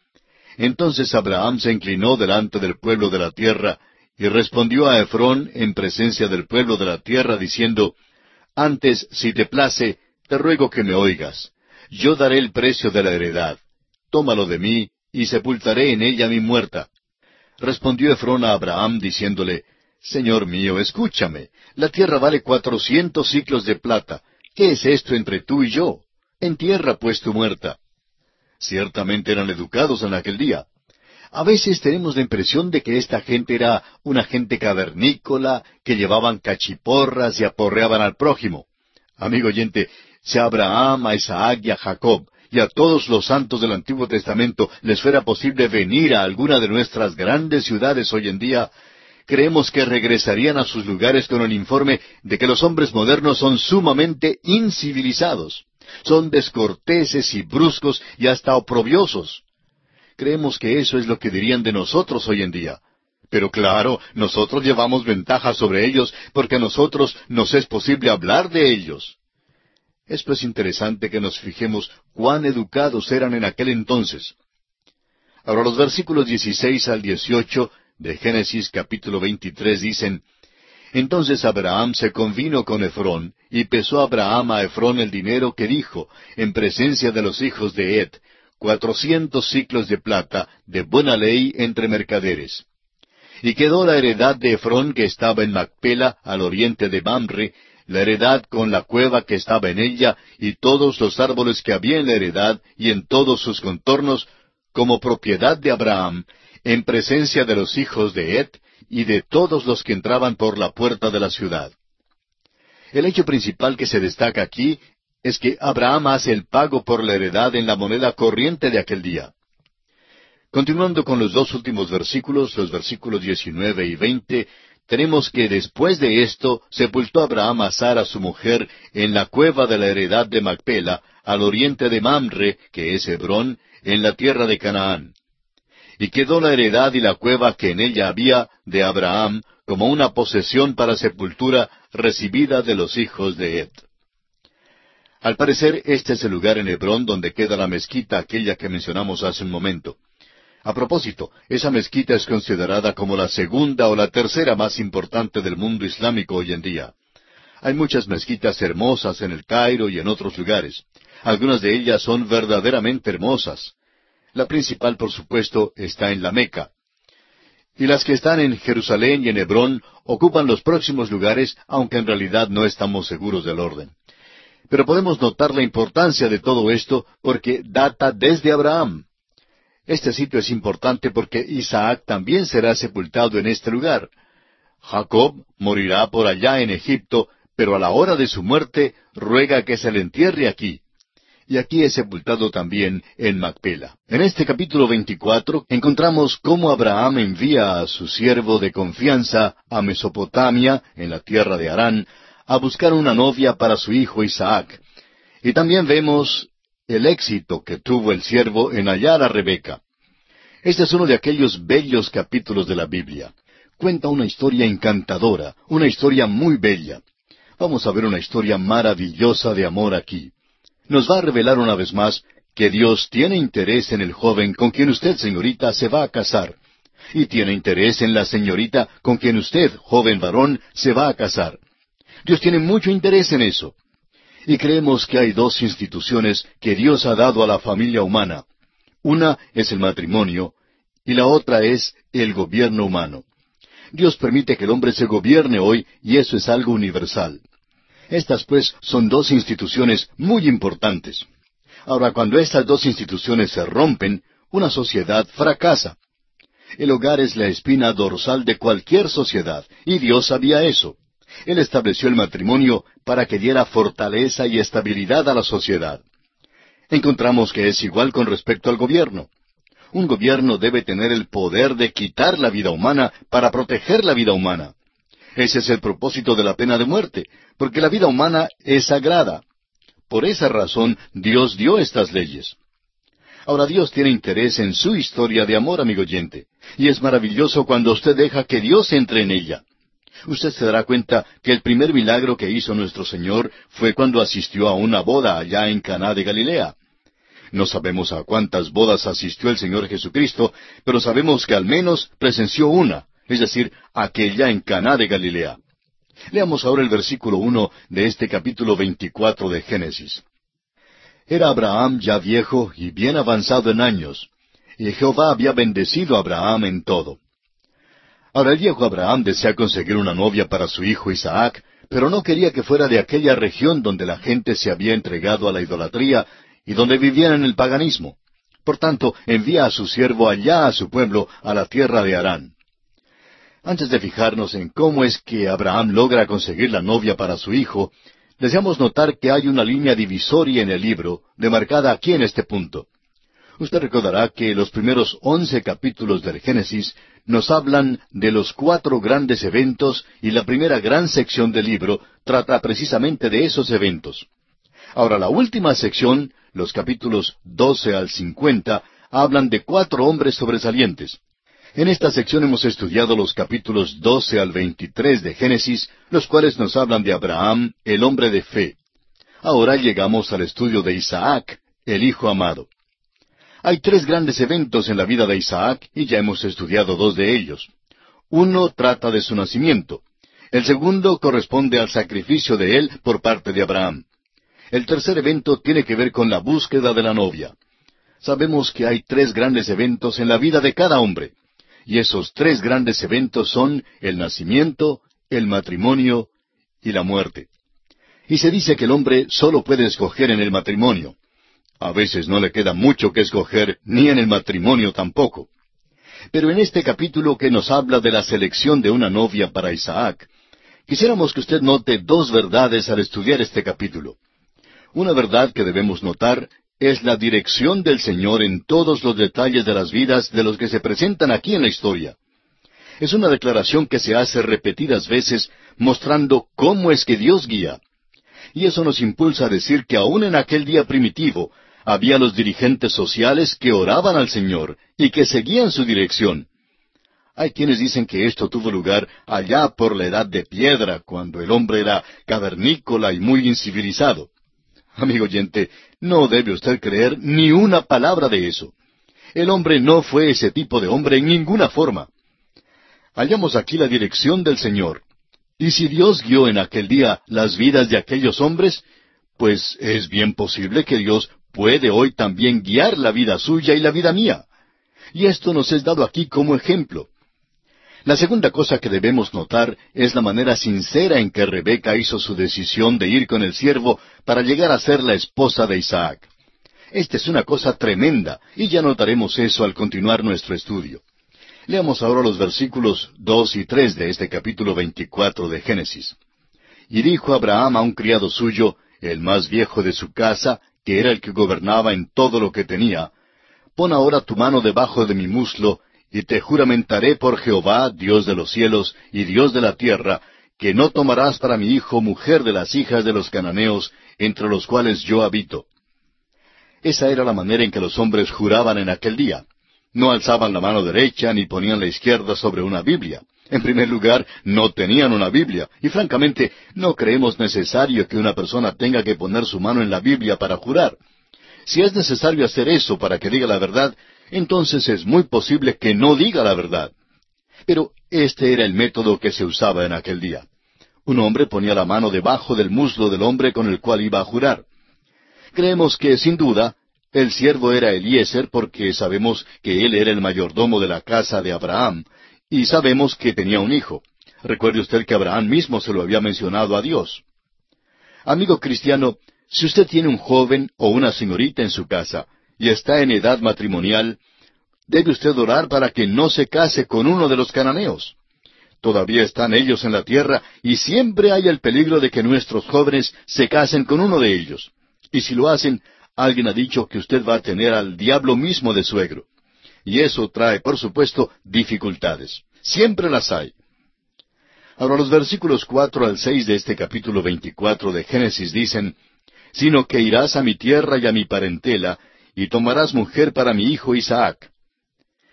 Entonces Abraham se inclinó delante del pueblo de la tierra, y respondió a Efrón en presencia del pueblo de la tierra, diciendo, Antes, si te place, te ruego que me oigas. Yo daré el precio de la heredad. Tómalo de mí, y sepultaré en ella mi muerta. Respondió Efrón a Abraham, diciéndole, Señor mío, escúchame. La tierra vale cuatrocientos ciclos de plata. ¿Qué es esto entre tú y yo? Entierra pues tu muerta. Ciertamente eran educados en aquel día. A veces tenemos la impresión de que esta gente era una gente cavernícola, que llevaban cachiporras y aporreaban al prójimo. Amigo oyente, si a Abraham, a Isaac y a Jacob y a todos los santos del Antiguo Testamento les fuera posible venir a alguna de nuestras grandes ciudades hoy en día, creemos que regresarían a sus lugares con el informe de que los hombres modernos son sumamente incivilizados, son descorteses y bruscos y hasta oprobiosos. Creemos que eso es lo que dirían de nosotros hoy en día. Pero claro, nosotros llevamos ventaja sobre ellos porque a nosotros nos es posible hablar de ellos. Es pues interesante que nos fijemos cuán educados eran en aquel entonces. Ahora los versículos 16 al 18 de Génesis capítulo 23 dicen, Entonces Abraham se convino con Efrón, y pesó Abraham a Efrón el dinero que dijo, en presencia de los hijos de Ed, cuatrocientos ciclos de plata, de buena ley entre mercaderes. Y quedó la heredad de Efrón que estaba en Macpela, al oriente de Mamre, la heredad con la cueva que estaba en ella, y todos los árboles que había en la heredad, y en todos sus contornos, como propiedad de Abraham, en presencia de los hijos de Ed, y de todos los que entraban por la puerta de la ciudad. El hecho principal que se destaca aquí es que Abraham hace el pago por la heredad en la moneda corriente de aquel día. Continuando con los dos últimos versículos, los versículos 19 y 20, tenemos que después de esto sepultó Abraham a Sara su mujer en la cueva de la heredad de Macpela, al oriente de Mamre, que es Hebrón, en la tierra de Canaán. Y quedó la heredad y la cueva que en ella había de Abraham como una posesión para sepultura recibida de los hijos de Ed. Al parecer, este es el lugar en Hebrón donde queda la mezquita aquella que mencionamos hace un momento. A propósito, esa mezquita es considerada como la segunda o la tercera más importante del mundo islámico hoy en día. Hay muchas mezquitas hermosas en el Cairo y en otros lugares. Algunas de ellas son verdaderamente hermosas. La principal, por supuesto, está en la Meca. Y las que están en Jerusalén y en Hebrón ocupan los próximos lugares, aunque en realidad no estamos seguros del orden. Pero podemos notar la importancia de todo esto porque data desde Abraham. Este sitio es importante porque Isaac también será sepultado en este lugar. Jacob morirá por allá en Egipto, pero a la hora de su muerte ruega que se le entierre aquí. Y aquí es sepultado también en Macpela. En este capítulo 24 encontramos cómo Abraham envía a su siervo de confianza a Mesopotamia, en la tierra de Harán, a buscar una novia para su hijo Isaac. Y también vemos el éxito que tuvo el siervo en hallar a Rebeca. Este es uno de aquellos bellos capítulos de la Biblia. Cuenta una historia encantadora, una historia muy bella. Vamos a ver una historia maravillosa de amor aquí. Nos va a revelar una vez más que Dios tiene interés en el joven con quien usted, señorita, se va a casar. Y tiene interés en la señorita con quien usted, joven varón, se va a casar. Dios tiene mucho interés en eso. Y creemos que hay dos instituciones que Dios ha dado a la familia humana. Una es el matrimonio y la otra es el gobierno humano. Dios permite que el hombre se gobierne hoy y eso es algo universal. Estas pues son dos instituciones muy importantes. Ahora, cuando estas dos instituciones se rompen, una sociedad fracasa. El hogar es la espina dorsal de cualquier sociedad, y Dios sabía eso. Él estableció el matrimonio para que diera fortaleza y estabilidad a la sociedad. Encontramos que es igual con respecto al gobierno. Un gobierno debe tener el poder de quitar la vida humana para proteger la vida humana. Ese es el propósito de la pena de muerte, porque la vida humana es sagrada. Por esa razón Dios dio estas leyes. Ahora Dios tiene interés en su historia de amor, amigo oyente, y es maravilloso cuando usted deja que Dios entre en ella usted se dará cuenta que el primer milagro que hizo nuestro Señor fue cuando asistió a una boda allá en Caná de Galilea. No sabemos a cuántas bodas asistió el Señor Jesucristo, pero sabemos que al menos presenció una, es decir, aquella en Caná de Galilea. Leamos ahora el versículo uno de este capítulo veinticuatro de Génesis. Era Abraham ya viejo y bien avanzado en años, y Jehová había bendecido a Abraham en todo. Ahora el viejo Abraham desea conseguir una novia para su hijo Isaac, pero no quería que fuera de aquella región donde la gente se había entregado a la idolatría y donde vivían en el paganismo. Por tanto, envía a su siervo allá a su pueblo, a la tierra de Harán. Antes de fijarnos en cómo es que Abraham logra conseguir la novia para su hijo, deseamos notar que hay una línea divisoria en el libro, demarcada aquí en este punto. Usted recordará que los primeros once capítulos del Génesis nos hablan de los cuatro grandes eventos y la primera gran sección del libro trata precisamente de esos eventos. Ahora, la última sección, los capítulos doce al cincuenta, hablan de cuatro hombres sobresalientes. En esta sección hemos estudiado los capítulos doce al veintitrés de Génesis, los cuales nos hablan de Abraham, el hombre de fe. Ahora llegamos al estudio de Isaac, el hijo amado. Hay tres grandes eventos en la vida de Isaac y ya hemos estudiado dos de ellos. Uno trata de su nacimiento. El segundo corresponde al sacrificio de él por parte de Abraham. El tercer evento tiene que ver con la búsqueda de la novia. Sabemos que hay tres grandes eventos en la vida de cada hombre. Y esos tres grandes eventos son el nacimiento, el matrimonio y la muerte. Y se dice que el hombre solo puede escoger en el matrimonio. A veces no le queda mucho que escoger, ni en el matrimonio tampoco. Pero en este capítulo que nos habla de la selección de una novia para Isaac, quisiéramos que usted note dos verdades al estudiar este capítulo. Una verdad que debemos notar es la dirección del Señor en todos los detalles de las vidas de los que se presentan aquí en la historia. Es una declaración que se hace repetidas veces mostrando cómo es que Dios guía. Y eso nos impulsa a decir que aún en aquel día primitivo, había los dirigentes sociales que oraban al Señor y que seguían su dirección. Hay quienes dicen que esto tuvo lugar allá por la edad de piedra, cuando el hombre era cavernícola y muy incivilizado. Amigo oyente, no debe usted creer ni una palabra de eso. El hombre no fue ese tipo de hombre en ninguna forma. Hallamos aquí la dirección del Señor. Y si Dios guió en aquel día las vidas de aquellos hombres, pues es bien posible que Dios puede hoy también guiar la vida suya y la vida mía. Y esto nos es dado aquí como ejemplo. La segunda cosa que debemos notar es la manera sincera en que Rebeca hizo su decisión de ir con el siervo para llegar a ser la esposa de Isaac. Esta es una cosa tremenda, y ya notaremos eso al continuar nuestro estudio. Leamos ahora los versículos dos y tres de este capítulo veinticuatro de Génesis. Y dijo Abraham a un criado suyo, el más viejo de su casa, que era el que gobernaba en todo lo que tenía, pon ahora tu mano debajo de mi muslo, y te juramentaré por Jehová, Dios de los cielos y Dios de la tierra, que no tomarás para mi hijo mujer de las hijas de los cananeos, entre los cuales yo habito. Esa era la manera en que los hombres juraban en aquel día. No alzaban la mano derecha ni ponían la izquierda sobre una Biblia. En primer lugar, no tenían una Biblia, y francamente no creemos necesario que una persona tenga que poner su mano en la Biblia para jurar. Si es necesario hacer eso para que diga la verdad, entonces es muy posible que no diga la verdad. Pero este era el método que se usaba en aquel día. Un hombre ponía la mano debajo del muslo del hombre con el cual iba a jurar. Creemos que, sin duda, el siervo era Eliezer porque sabemos que él era el mayordomo de la casa de Abraham, y sabemos que tenía un hijo. Recuerde usted que Abraham mismo se lo había mencionado a Dios. Amigo cristiano, si usted tiene un joven o una señorita en su casa y está en edad matrimonial, debe usted orar para que no se case con uno de los cananeos. Todavía están ellos en la tierra y siempre hay el peligro de que nuestros jóvenes se casen con uno de ellos. Y si lo hacen, alguien ha dicho que usted va a tener al diablo mismo de suegro. Y eso trae, por supuesto, dificultades. Siempre las hay. Ahora los versículos cuatro al seis de este capítulo veinticuatro de Génesis dicen, sino que irás a mi tierra y a mi parentela, y tomarás mujer para mi hijo Isaac.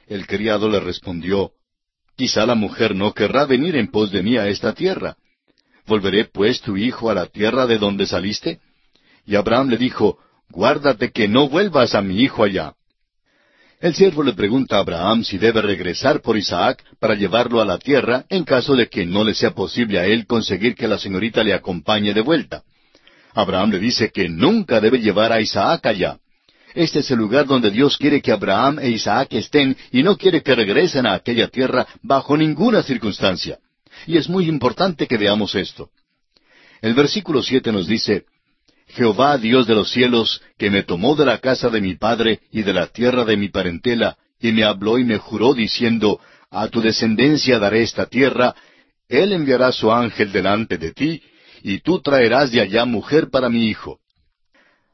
El criado le respondió, Quizá la mujer no querrá venir en pos de mí a esta tierra. ¿Volveré pues tu hijo a la tierra de donde saliste? Y Abraham le dijo, Guárdate que no vuelvas a mi hijo allá. El siervo le pregunta a Abraham si debe regresar por Isaac para llevarlo a la tierra en caso de que no le sea posible a él conseguir que la señorita le acompañe de vuelta. Abraham le dice que nunca debe llevar a Isaac allá. Este es el lugar donde Dios quiere que Abraham e Isaac estén y no quiere que regresen a aquella tierra bajo ninguna circunstancia. Y es muy importante que veamos esto. El versículo siete nos dice, Jehová Dios de los cielos, que me tomó de la casa de mi padre y de la tierra de mi parentela, y me habló y me juró diciendo, A tu descendencia daré esta tierra, Él enviará su ángel delante de ti, y tú traerás de allá mujer para mi hijo.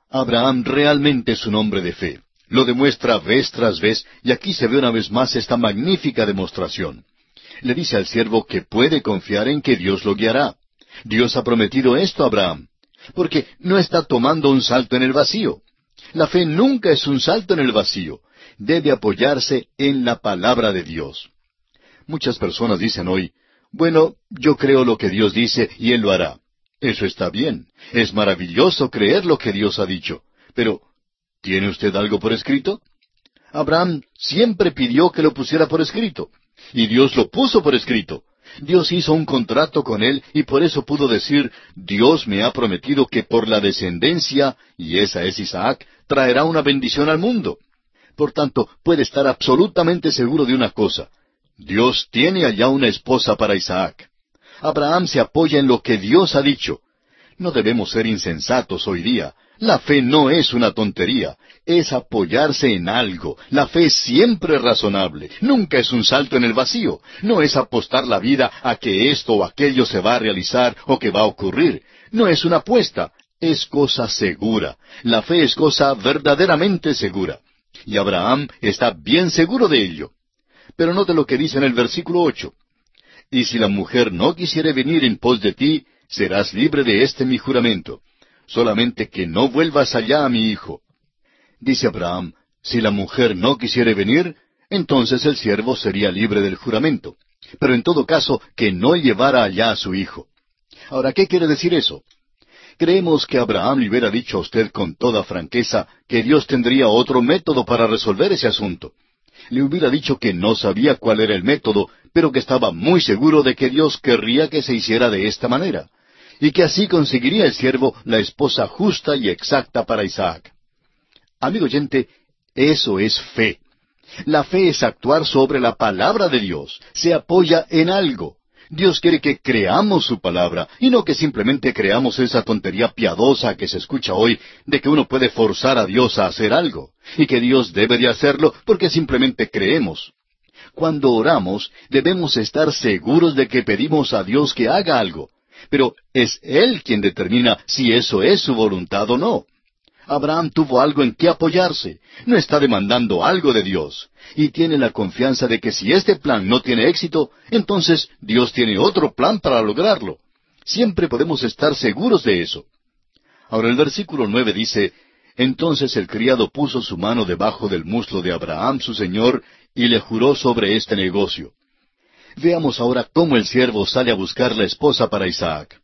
Abraham realmente es un hombre de fe. Lo demuestra vez tras vez, y aquí se ve una vez más esta magnífica demostración. Le dice al siervo que puede confiar en que Dios lo guiará. Dios ha prometido esto a Abraham porque no está tomando un salto en el vacío. La fe nunca es un salto en el vacío. Debe apoyarse en la palabra de Dios. Muchas personas dicen hoy, bueno, yo creo lo que Dios dice y Él lo hará. Eso está bien. Es maravilloso creer lo que Dios ha dicho. Pero, ¿tiene usted algo por escrito? Abraham siempre pidió que lo pusiera por escrito. Y Dios lo puso por escrito. Dios hizo un contrato con él y por eso pudo decir, Dios me ha prometido que por la descendencia, y esa es Isaac, traerá una bendición al mundo. Por tanto, puede estar absolutamente seguro de una cosa. Dios tiene allá una esposa para Isaac. Abraham se apoya en lo que Dios ha dicho. No debemos ser insensatos hoy día. La fe no es una tontería, es apoyarse en algo. La fe es siempre razonable, nunca es un salto en el vacío, no es apostar la vida a que esto o aquello se va a realizar o que va a ocurrir. No es una apuesta, es cosa segura. La fe es cosa verdaderamente segura. Y Abraham está bien seguro de ello. Pero note lo que dice en el versículo ocho. Y si la mujer no quisiere venir en pos de ti, serás libre de este mi juramento solamente que no vuelvas allá a mi hijo. Dice Abraham, si la mujer no quisiere venir, entonces el siervo sería libre del juramento. Pero en todo caso, que no llevara allá a su hijo. Ahora, ¿qué quiere decir eso? Creemos que Abraham le hubiera dicho a usted con toda franqueza que Dios tendría otro método para resolver ese asunto. Le hubiera dicho que no sabía cuál era el método, pero que estaba muy seguro de que Dios querría que se hiciera de esta manera y que así conseguiría el siervo la esposa justa y exacta para Isaac. Amigo oyente, eso es fe. La fe es actuar sobre la palabra de Dios. Se apoya en algo. Dios quiere que creamos su palabra y no que simplemente creamos esa tontería piadosa que se escucha hoy de que uno puede forzar a Dios a hacer algo y que Dios debe de hacerlo porque simplemente creemos. Cuando oramos debemos estar seguros de que pedimos a Dios que haga algo pero es Él quien determina si eso es su voluntad o no. Abraham tuvo algo en que apoyarse, no está demandando algo de Dios, y tiene la confianza de que si este plan no tiene éxito, entonces Dios tiene otro plan para lograrlo. Siempre podemos estar seguros de eso. Ahora el versículo nueve dice, Entonces el criado puso su mano debajo del muslo de Abraham su señor, y le juró sobre este negocio. Veamos ahora cómo el siervo sale a buscar la esposa para Isaac.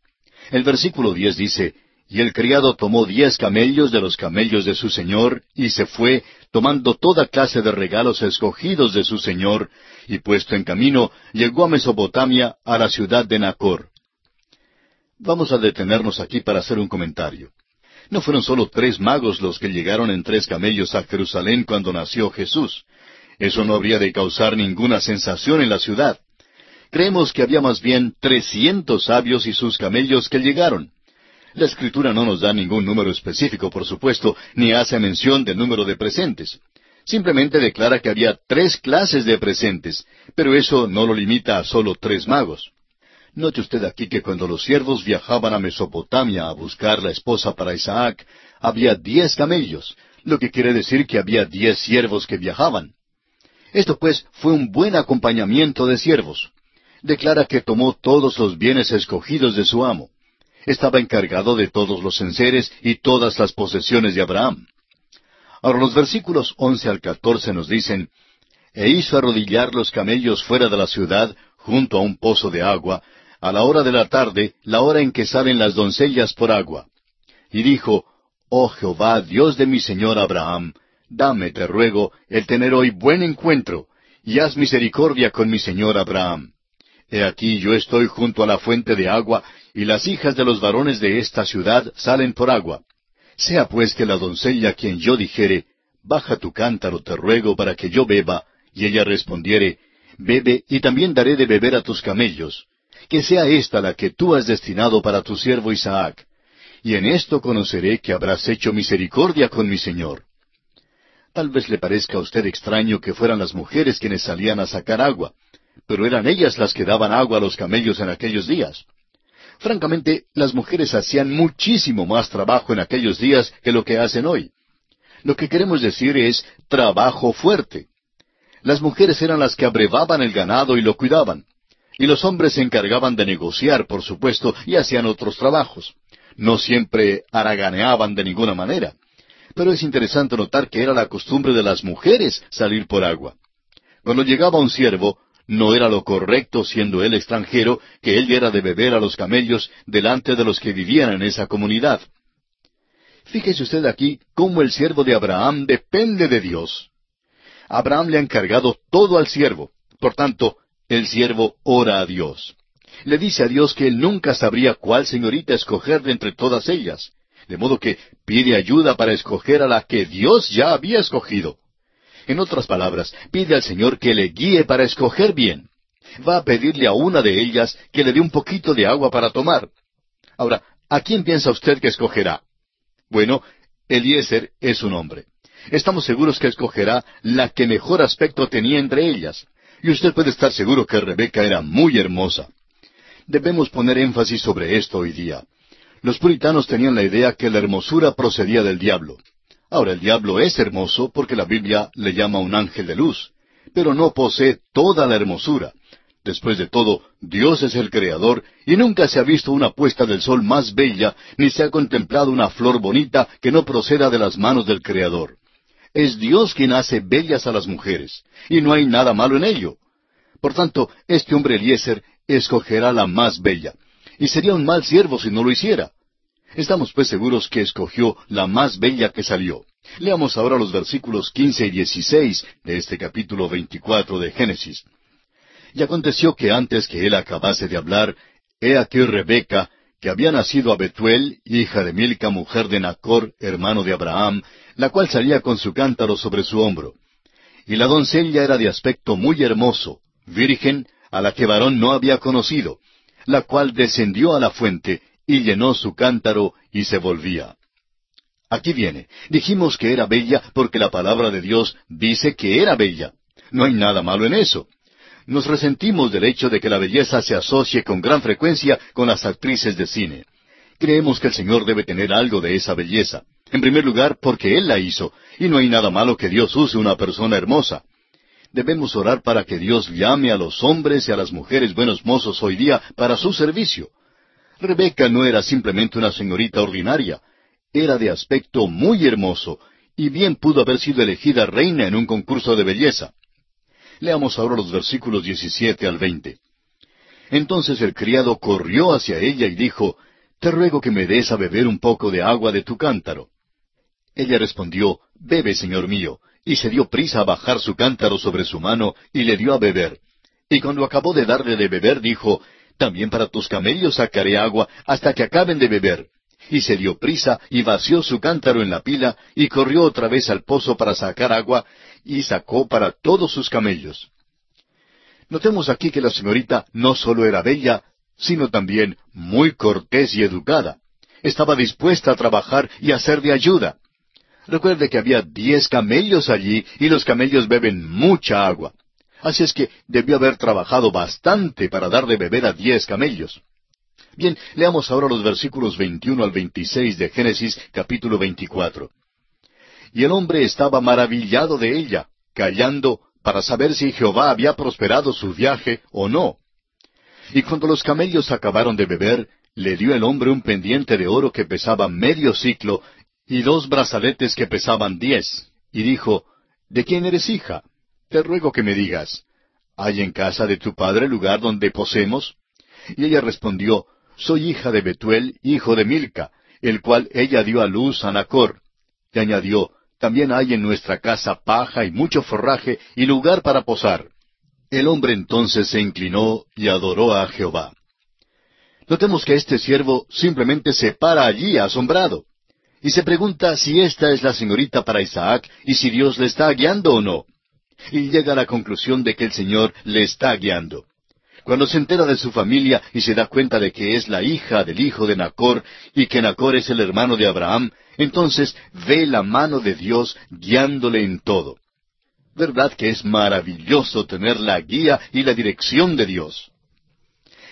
El versículo diez dice, Y el criado tomó diez camellos de los camellos de su señor, y se fue, tomando toda clase de regalos escogidos de su señor, y puesto en camino, llegó a Mesopotamia, a la ciudad de Nacor. Vamos a detenernos aquí para hacer un comentario. No fueron solo tres magos los que llegaron en tres camellos a Jerusalén cuando nació Jesús. Eso no habría de causar ninguna sensación en la ciudad. Creemos que había más bien trescientos sabios y sus camellos que llegaron. La escritura no nos da ningún número específico, por supuesto, ni hace mención del número de presentes. Simplemente declara que había tres clases de presentes, pero eso no lo limita a solo tres magos. Note usted aquí que cuando los siervos viajaban a Mesopotamia a buscar la esposa para Isaac, había diez camellos, lo que quiere decir que había diez siervos que viajaban. Esto pues fue un buen acompañamiento de siervos declara que tomó todos los bienes escogidos de su amo. Estaba encargado de todos los enseres y todas las posesiones de Abraham. Ahora los versículos once al catorce nos dicen, E hizo arrodillar los camellos fuera de la ciudad, junto a un pozo de agua, a la hora de la tarde, la hora en que salen las doncellas por agua. Y dijo, Oh Jehová, Dios de mi señor Abraham, Dame, te ruego, el tener hoy buen encuentro, y haz misericordia con mi señor Abraham. He aquí yo estoy junto a la fuente de agua, y las hijas de los varones de esta ciudad salen por agua. Sea pues que la doncella a quien yo dijere, Baja tu cántaro, te ruego, para que yo beba, y ella respondiere, Bebe, y también daré de beber a tus camellos. Que sea esta la que tú has destinado para tu siervo Isaac. Y en esto conoceré que habrás hecho misericordia con mi señor. Tal vez le parezca a usted extraño que fueran las mujeres quienes salían a sacar agua, pero eran ellas las que daban agua a los camellos en aquellos días. Francamente, las mujeres hacían muchísimo más trabajo en aquellos días que lo que hacen hoy. Lo que queremos decir es trabajo fuerte. Las mujeres eran las que abrevaban el ganado y lo cuidaban. Y los hombres se encargaban de negociar, por supuesto, y hacían otros trabajos. No siempre haraganeaban de ninguna manera pero es interesante notar que era la costumbre de las mujeres salir por agua. Cuando llegaba un siervo, no era lo correcto, siendo él extranjero, que él diera de beber a los camellos delante de los que vivían en esa comunidad. Fíjese usted aquí cómo el siervo de Abraham depende de Dios. Abraham le ha encargado todo al siervo. Por tanto, el siervo ora a Dios. Le dice a Dios que él nunca sabría cuál señorita escoger de entre todas ellas. De modo que pide ayuda para escoger a la que Dios ya había escogido. En otras palabras, pide al Señor que le guíe para escoger bien. Va a pedirle a una de ellas que le dé un poquito de agua para tomar. Ahora, ¿a quién piensa usted que escogerá? Bueno, Eliezer es un hombre. Estamos seguros que escogerá la que mejor aspecto tenía entre ellas. Y usted puede estar seguro que Rebeca era muy hermosa. Debemos poner énfasis sobre esto hoy día. Los puritanos tenían la idea que la hermosura procedía del diablo. Ahora el diablo es hermoso porque la Biblia le llama un ángel de luz, pero no posee toda la hermosura. Después de todo, Dios es el Creador y nunca se ha visto una puesta del sol más bella, ni se ha contemplado una flor bonita que no proceda de las manos del Creador. Es Dios quien hace bellas a las mujeres, y no hay nada malo en ello. Por tanto, este hombre Eliezer escogerá la más bella, y sería un mal siervo si no lo hiciera. Estamos pues seguros que escogió la más bella que salió. Leamos ahora los versículos quince y dieciséis de este capítulo veinticuatro de Génesis. Y aconteció que antes que él acabase de hablar, he aquí Rebeca, que había nacido a Betuel, hija de Milca, mujer de Nacor, hermano de Abraham, la cual salía con su cántaro sobre su hombro. Y la doncella era de aspecto muy hermoso, virgen, a la que varón no había conocido, la cual descendió a la fuente y llenó su cántaro y se volvía. Aquí viene. Dijimos que era bella porque la palabra de Dios dice que era bella. No hay nada malo en eso. Nos resentimos del hecho de que la belleza se asocie con gran frecuencia con las actrices de cine. Creemos que el Señor debe tener algo de esa belleza. En primer lugar, porque Él la hizo, y no hay nada malo que Dios use una persona hermosa. Debemos orar para que Dios llame a los hombres y a las mujeres buenos mozos hoy día para su servicio. Rebeca no era simplemente una señorita ordinaria, era de aspecto muy hermoso, y bien pudo haber sido elegida reina en un concurso de belleza. Leamos ahora los versículos 17 al 20. Entonces el criado corrió hacia ella y dijo, Te ruego que me des a beber un poco de agua de tu cántaro. Ella respondió, Bebe, señor mío, y se dio prisa a bajar su cántaro sobre su mano y le dio a beber. Y cuando acabó de darle de beber, dijo, también para tus camellos sacaré agua hasta que acaben de beber. Y se dio prisa y vació su cántaro en la pila y corrió otra vez al pozo para sacar agua y sacó para todos sus camellos. Notemos aquí que la señorita no solo era bella, sino también muy cortés y educada. Estaba dispuesta a trabajar y a ser de ayuda. Recuerde que había diez camellos allí y los camellos beben mucha agua. Así es que debió haber trabajado bastante para dar de beber a diez camellos. Bien, leamos ahora los versículos 21 al 26 de Génesis capítulo 24. Y el hombre estaba maravillado de ella, callando para saber si Jehová había prosperado su viaje o no. Y cuando los camellos acabaron de beber, le dio el hombre un pendiente de oro que pesaba medio ciclo y dos brazaletes que pesaban diez. Y dijo, ¿De quién eres hija? Te ruego que me digas, ¿hay en casa de tu padre lugar donde posemos? Y ella respondió, Soy hija de Betuel, hijo de Milca, el cual ella dio a luz a Nacor. Y añadió, también hay en nuestra casa paja y mucho forraje y lugar para posar. El hombre entonces se inclinó y adoró a Jehová. Notemos que este siervo simplemente se para allí asombrado y se pregunta si esta es la señorita para Isaac y si Dios le está guiando o no. Y llega a la conclusión de que el Señor le está guiando. Cuando se entera de su familia y se da cuenta de que es la hija del hijo de Nacor y que Nacor es el hermano de Abraham, entonces ve la mano de Dios guiándole en todo. ¿Verdad que es maravilloso tener la guía y la dirección de Dios?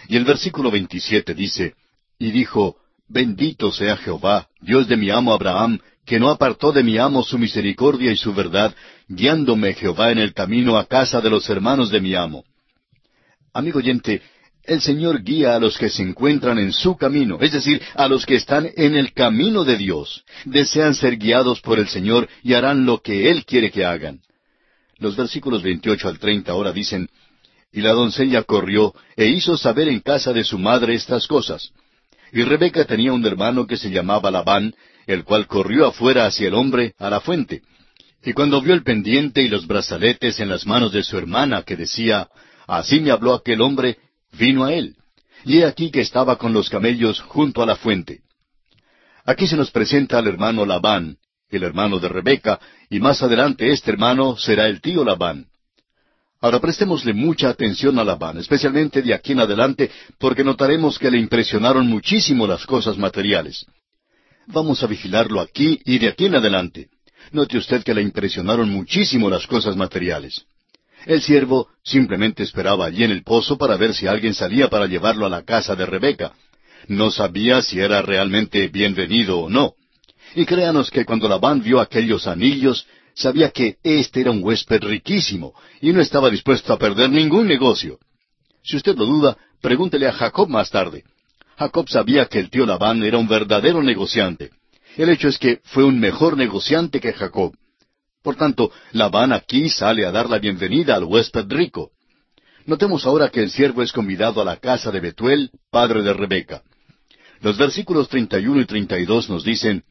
Y el versículo 27 dice, y dijo, Bendito sea Jehová, Dios de mi amo Abraham, que no apartó de mi amo su misericordia y su verdad, guiándome Jehová en el camino a casa de los hermanos de mi amo. Amigo oyente, el Señor guía a los que se encuentran en su camino, es decir, a los que están en el camino de Dios. Desean ser guiados por el Señor y harán lo que Él quiere que hagan. Los versículos 28 al 30 ahora dicen, Y la doncella corrió e hizo saber en casa de su madre estas cosas. Y Rebeca tenía un hermano que se llamaba Labán, el cual corrió afuera hacia el hombre a la fuente. Y cuando vio el pendiente y los brazaletes en las manos de su hermana, que decía, Así me habló aquel hombre, vino a él. Y he aquí que estaba con los camellos junto a la fuente. Aquí se nos presenta al hermano Labán, el hermano de Rebeca, y más adelante este hermano será el tío Labán. Ahora prestémosle mucha atención a Labán, especialmente de aquí en adelante, porque notaremos que le impresionaron muchísimo las cosas materiales. Vamos a vigilarlo aquí y de aquí en adelante. Note usted que le impresionaron muchísimo las cosas materiales. El siervo simplemente esperaba allí en el pozo para ver si alguien salía para llevarlo a la casa de Rebeca. No sabía si era realmente bienvenido o no. Y créanos que cuando Labán vio aquellos anillos, sabía que éste era un huésped riquísimo y no estaba dispuesto a perder ningún negocio. Si usted lo duda, pregúntele a Jacob más tarde. Jacob sabía que el tío Labán era un verdadero negociante. El hecho es que fue un mejor negociante que Jacob. Por tanto, Labán aquí sale a dar la bienvenida al huésped rico. Notemos ahora que el siervo es convidado a la casa de Betuel, padre de Rebeca. Los versículos 31 y 32 nos dicen,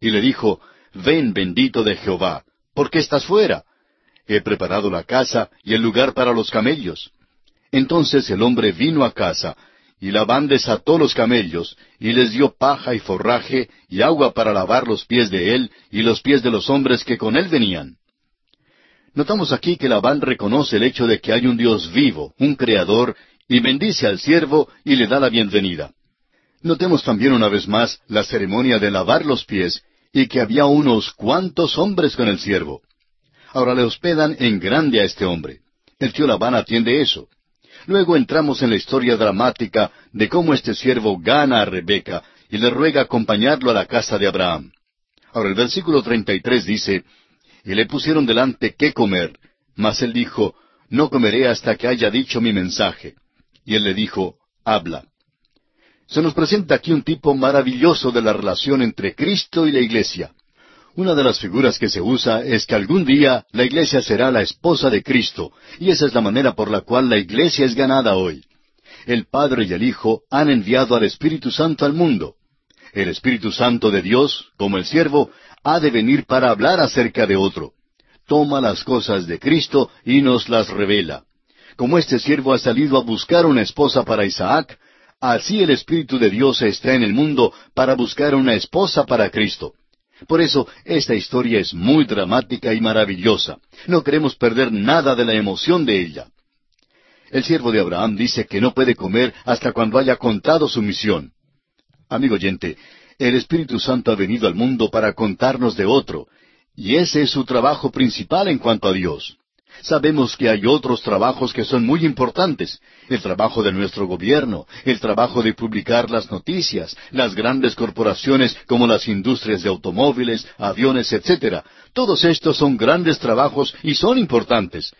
Y le dijo, Ven bendito de Jehová, ¿por qué estás fuera? He preparado la casa y el lugar para los camellos. Entonces el hombre vino a casa, y Labán desató los camellos, y les dio paja y forraje, y agua para lavar los pies de él, y los pies de los hombres que con él venían. Notamos aquí que Labán reconoce el hecho de que hay un Dios vivo, un Creador, y bendice al siervo y le da la bienvenida. Notemos también una vez más la ceremonia de lavar los pies, y que había unos cuantos hombres con el siervo. Ahora le hospedan en grande a este hombre. El tío Labán atiende eso. Luego entramos en la historia dramática de cómo este siervo gana a Rebeca y le ruega acompañarlo a la casa de Abraham. Ahora el versículo 33 dice, Y le pusieron delante qué comer, mas él dijo, No comeré hasta que haya dicho mi mensaje. Y él le dijo, Habla. Se nos presenta aquí un tipo maravilloso de la relación entre Cristo y la Iglesia. Una de las figuras que se usa es que algún día la iglesia será la esposa de Cristo, y esa es la manera por la cual la iglesia es ganada hoy. El Padre y el Hijo han enviado al Espíritu Santo al mundo. El Espíritu Santo de Dios, como el siervo, ha de venir para hablar acerca de otro. Toma las cosas de Cristo y nos las revela. Como este siervo ha salido a buscar una esposa para Isaac, así el Espíritu de Dios está en el mundo para buscar una esposa para Cristo. Por eso, esta historia es muy dramática y maravillosa. No queremos perder nada de la emoción de ella. El siervo de Abraham dice que no puede comer hasta cuando haya contado su misión. Amigo oyente, el Espíritu Santo ha venido al mundo para contarnos de otro, y ese es su trabajo principal en cuanto a Dios. Sabemos que hay otros trabajos que son muy importantes, el trabajo de nuestro gobierno, el trabajo de publicar las noticias, las grandes corporaciones como las industrias de automóviles, aviones, etc. Todos estos son grandes trabajos y son importantes.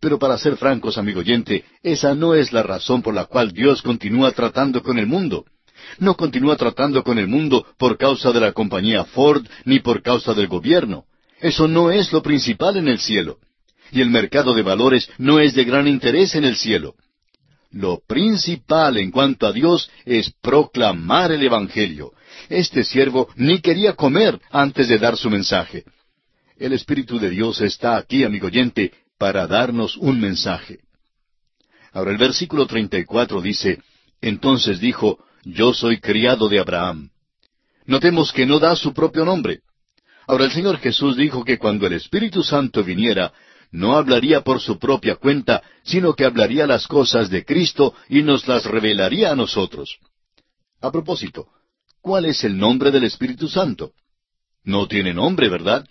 Pero para ser francos, amigo oyente, esa no es la razón por la cual Dios continúa tratando con el mundo. No continúa tratando con el mundo por causa de la compañía Ford ni por causa del gobierno. Eso no es lo principal en el cielo y el mercado de valores no es de gran interés en el cielo. Lo principal en cuanto a Dios es proclamar el Evangelio. Este siervo ni quería comer antes de dar su mensaje. El Espíritu de Dios está aquí, amigo oyente, para darnos un mensaje. Ahora el versículo 34 dice, Entonces dijo, Yo soy criado de Abraham. Notemos que no da su propio nombre. Ahora el Señor Jesús dijo que cuando el Espíritu Santo viniera, no hablaría por su propia cuenta, sino que hablaría las cosas de Cristo y nos las revelaría a nosotros. A propósito, ¿cuál es el nombre del Espíritu Santo? No tiene nombre, ¿verdad?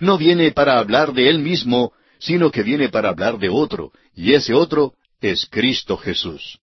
No viene para hablar de Él mismo, sino que viene para hablar de otro, y ese otro es Cristo Jesús.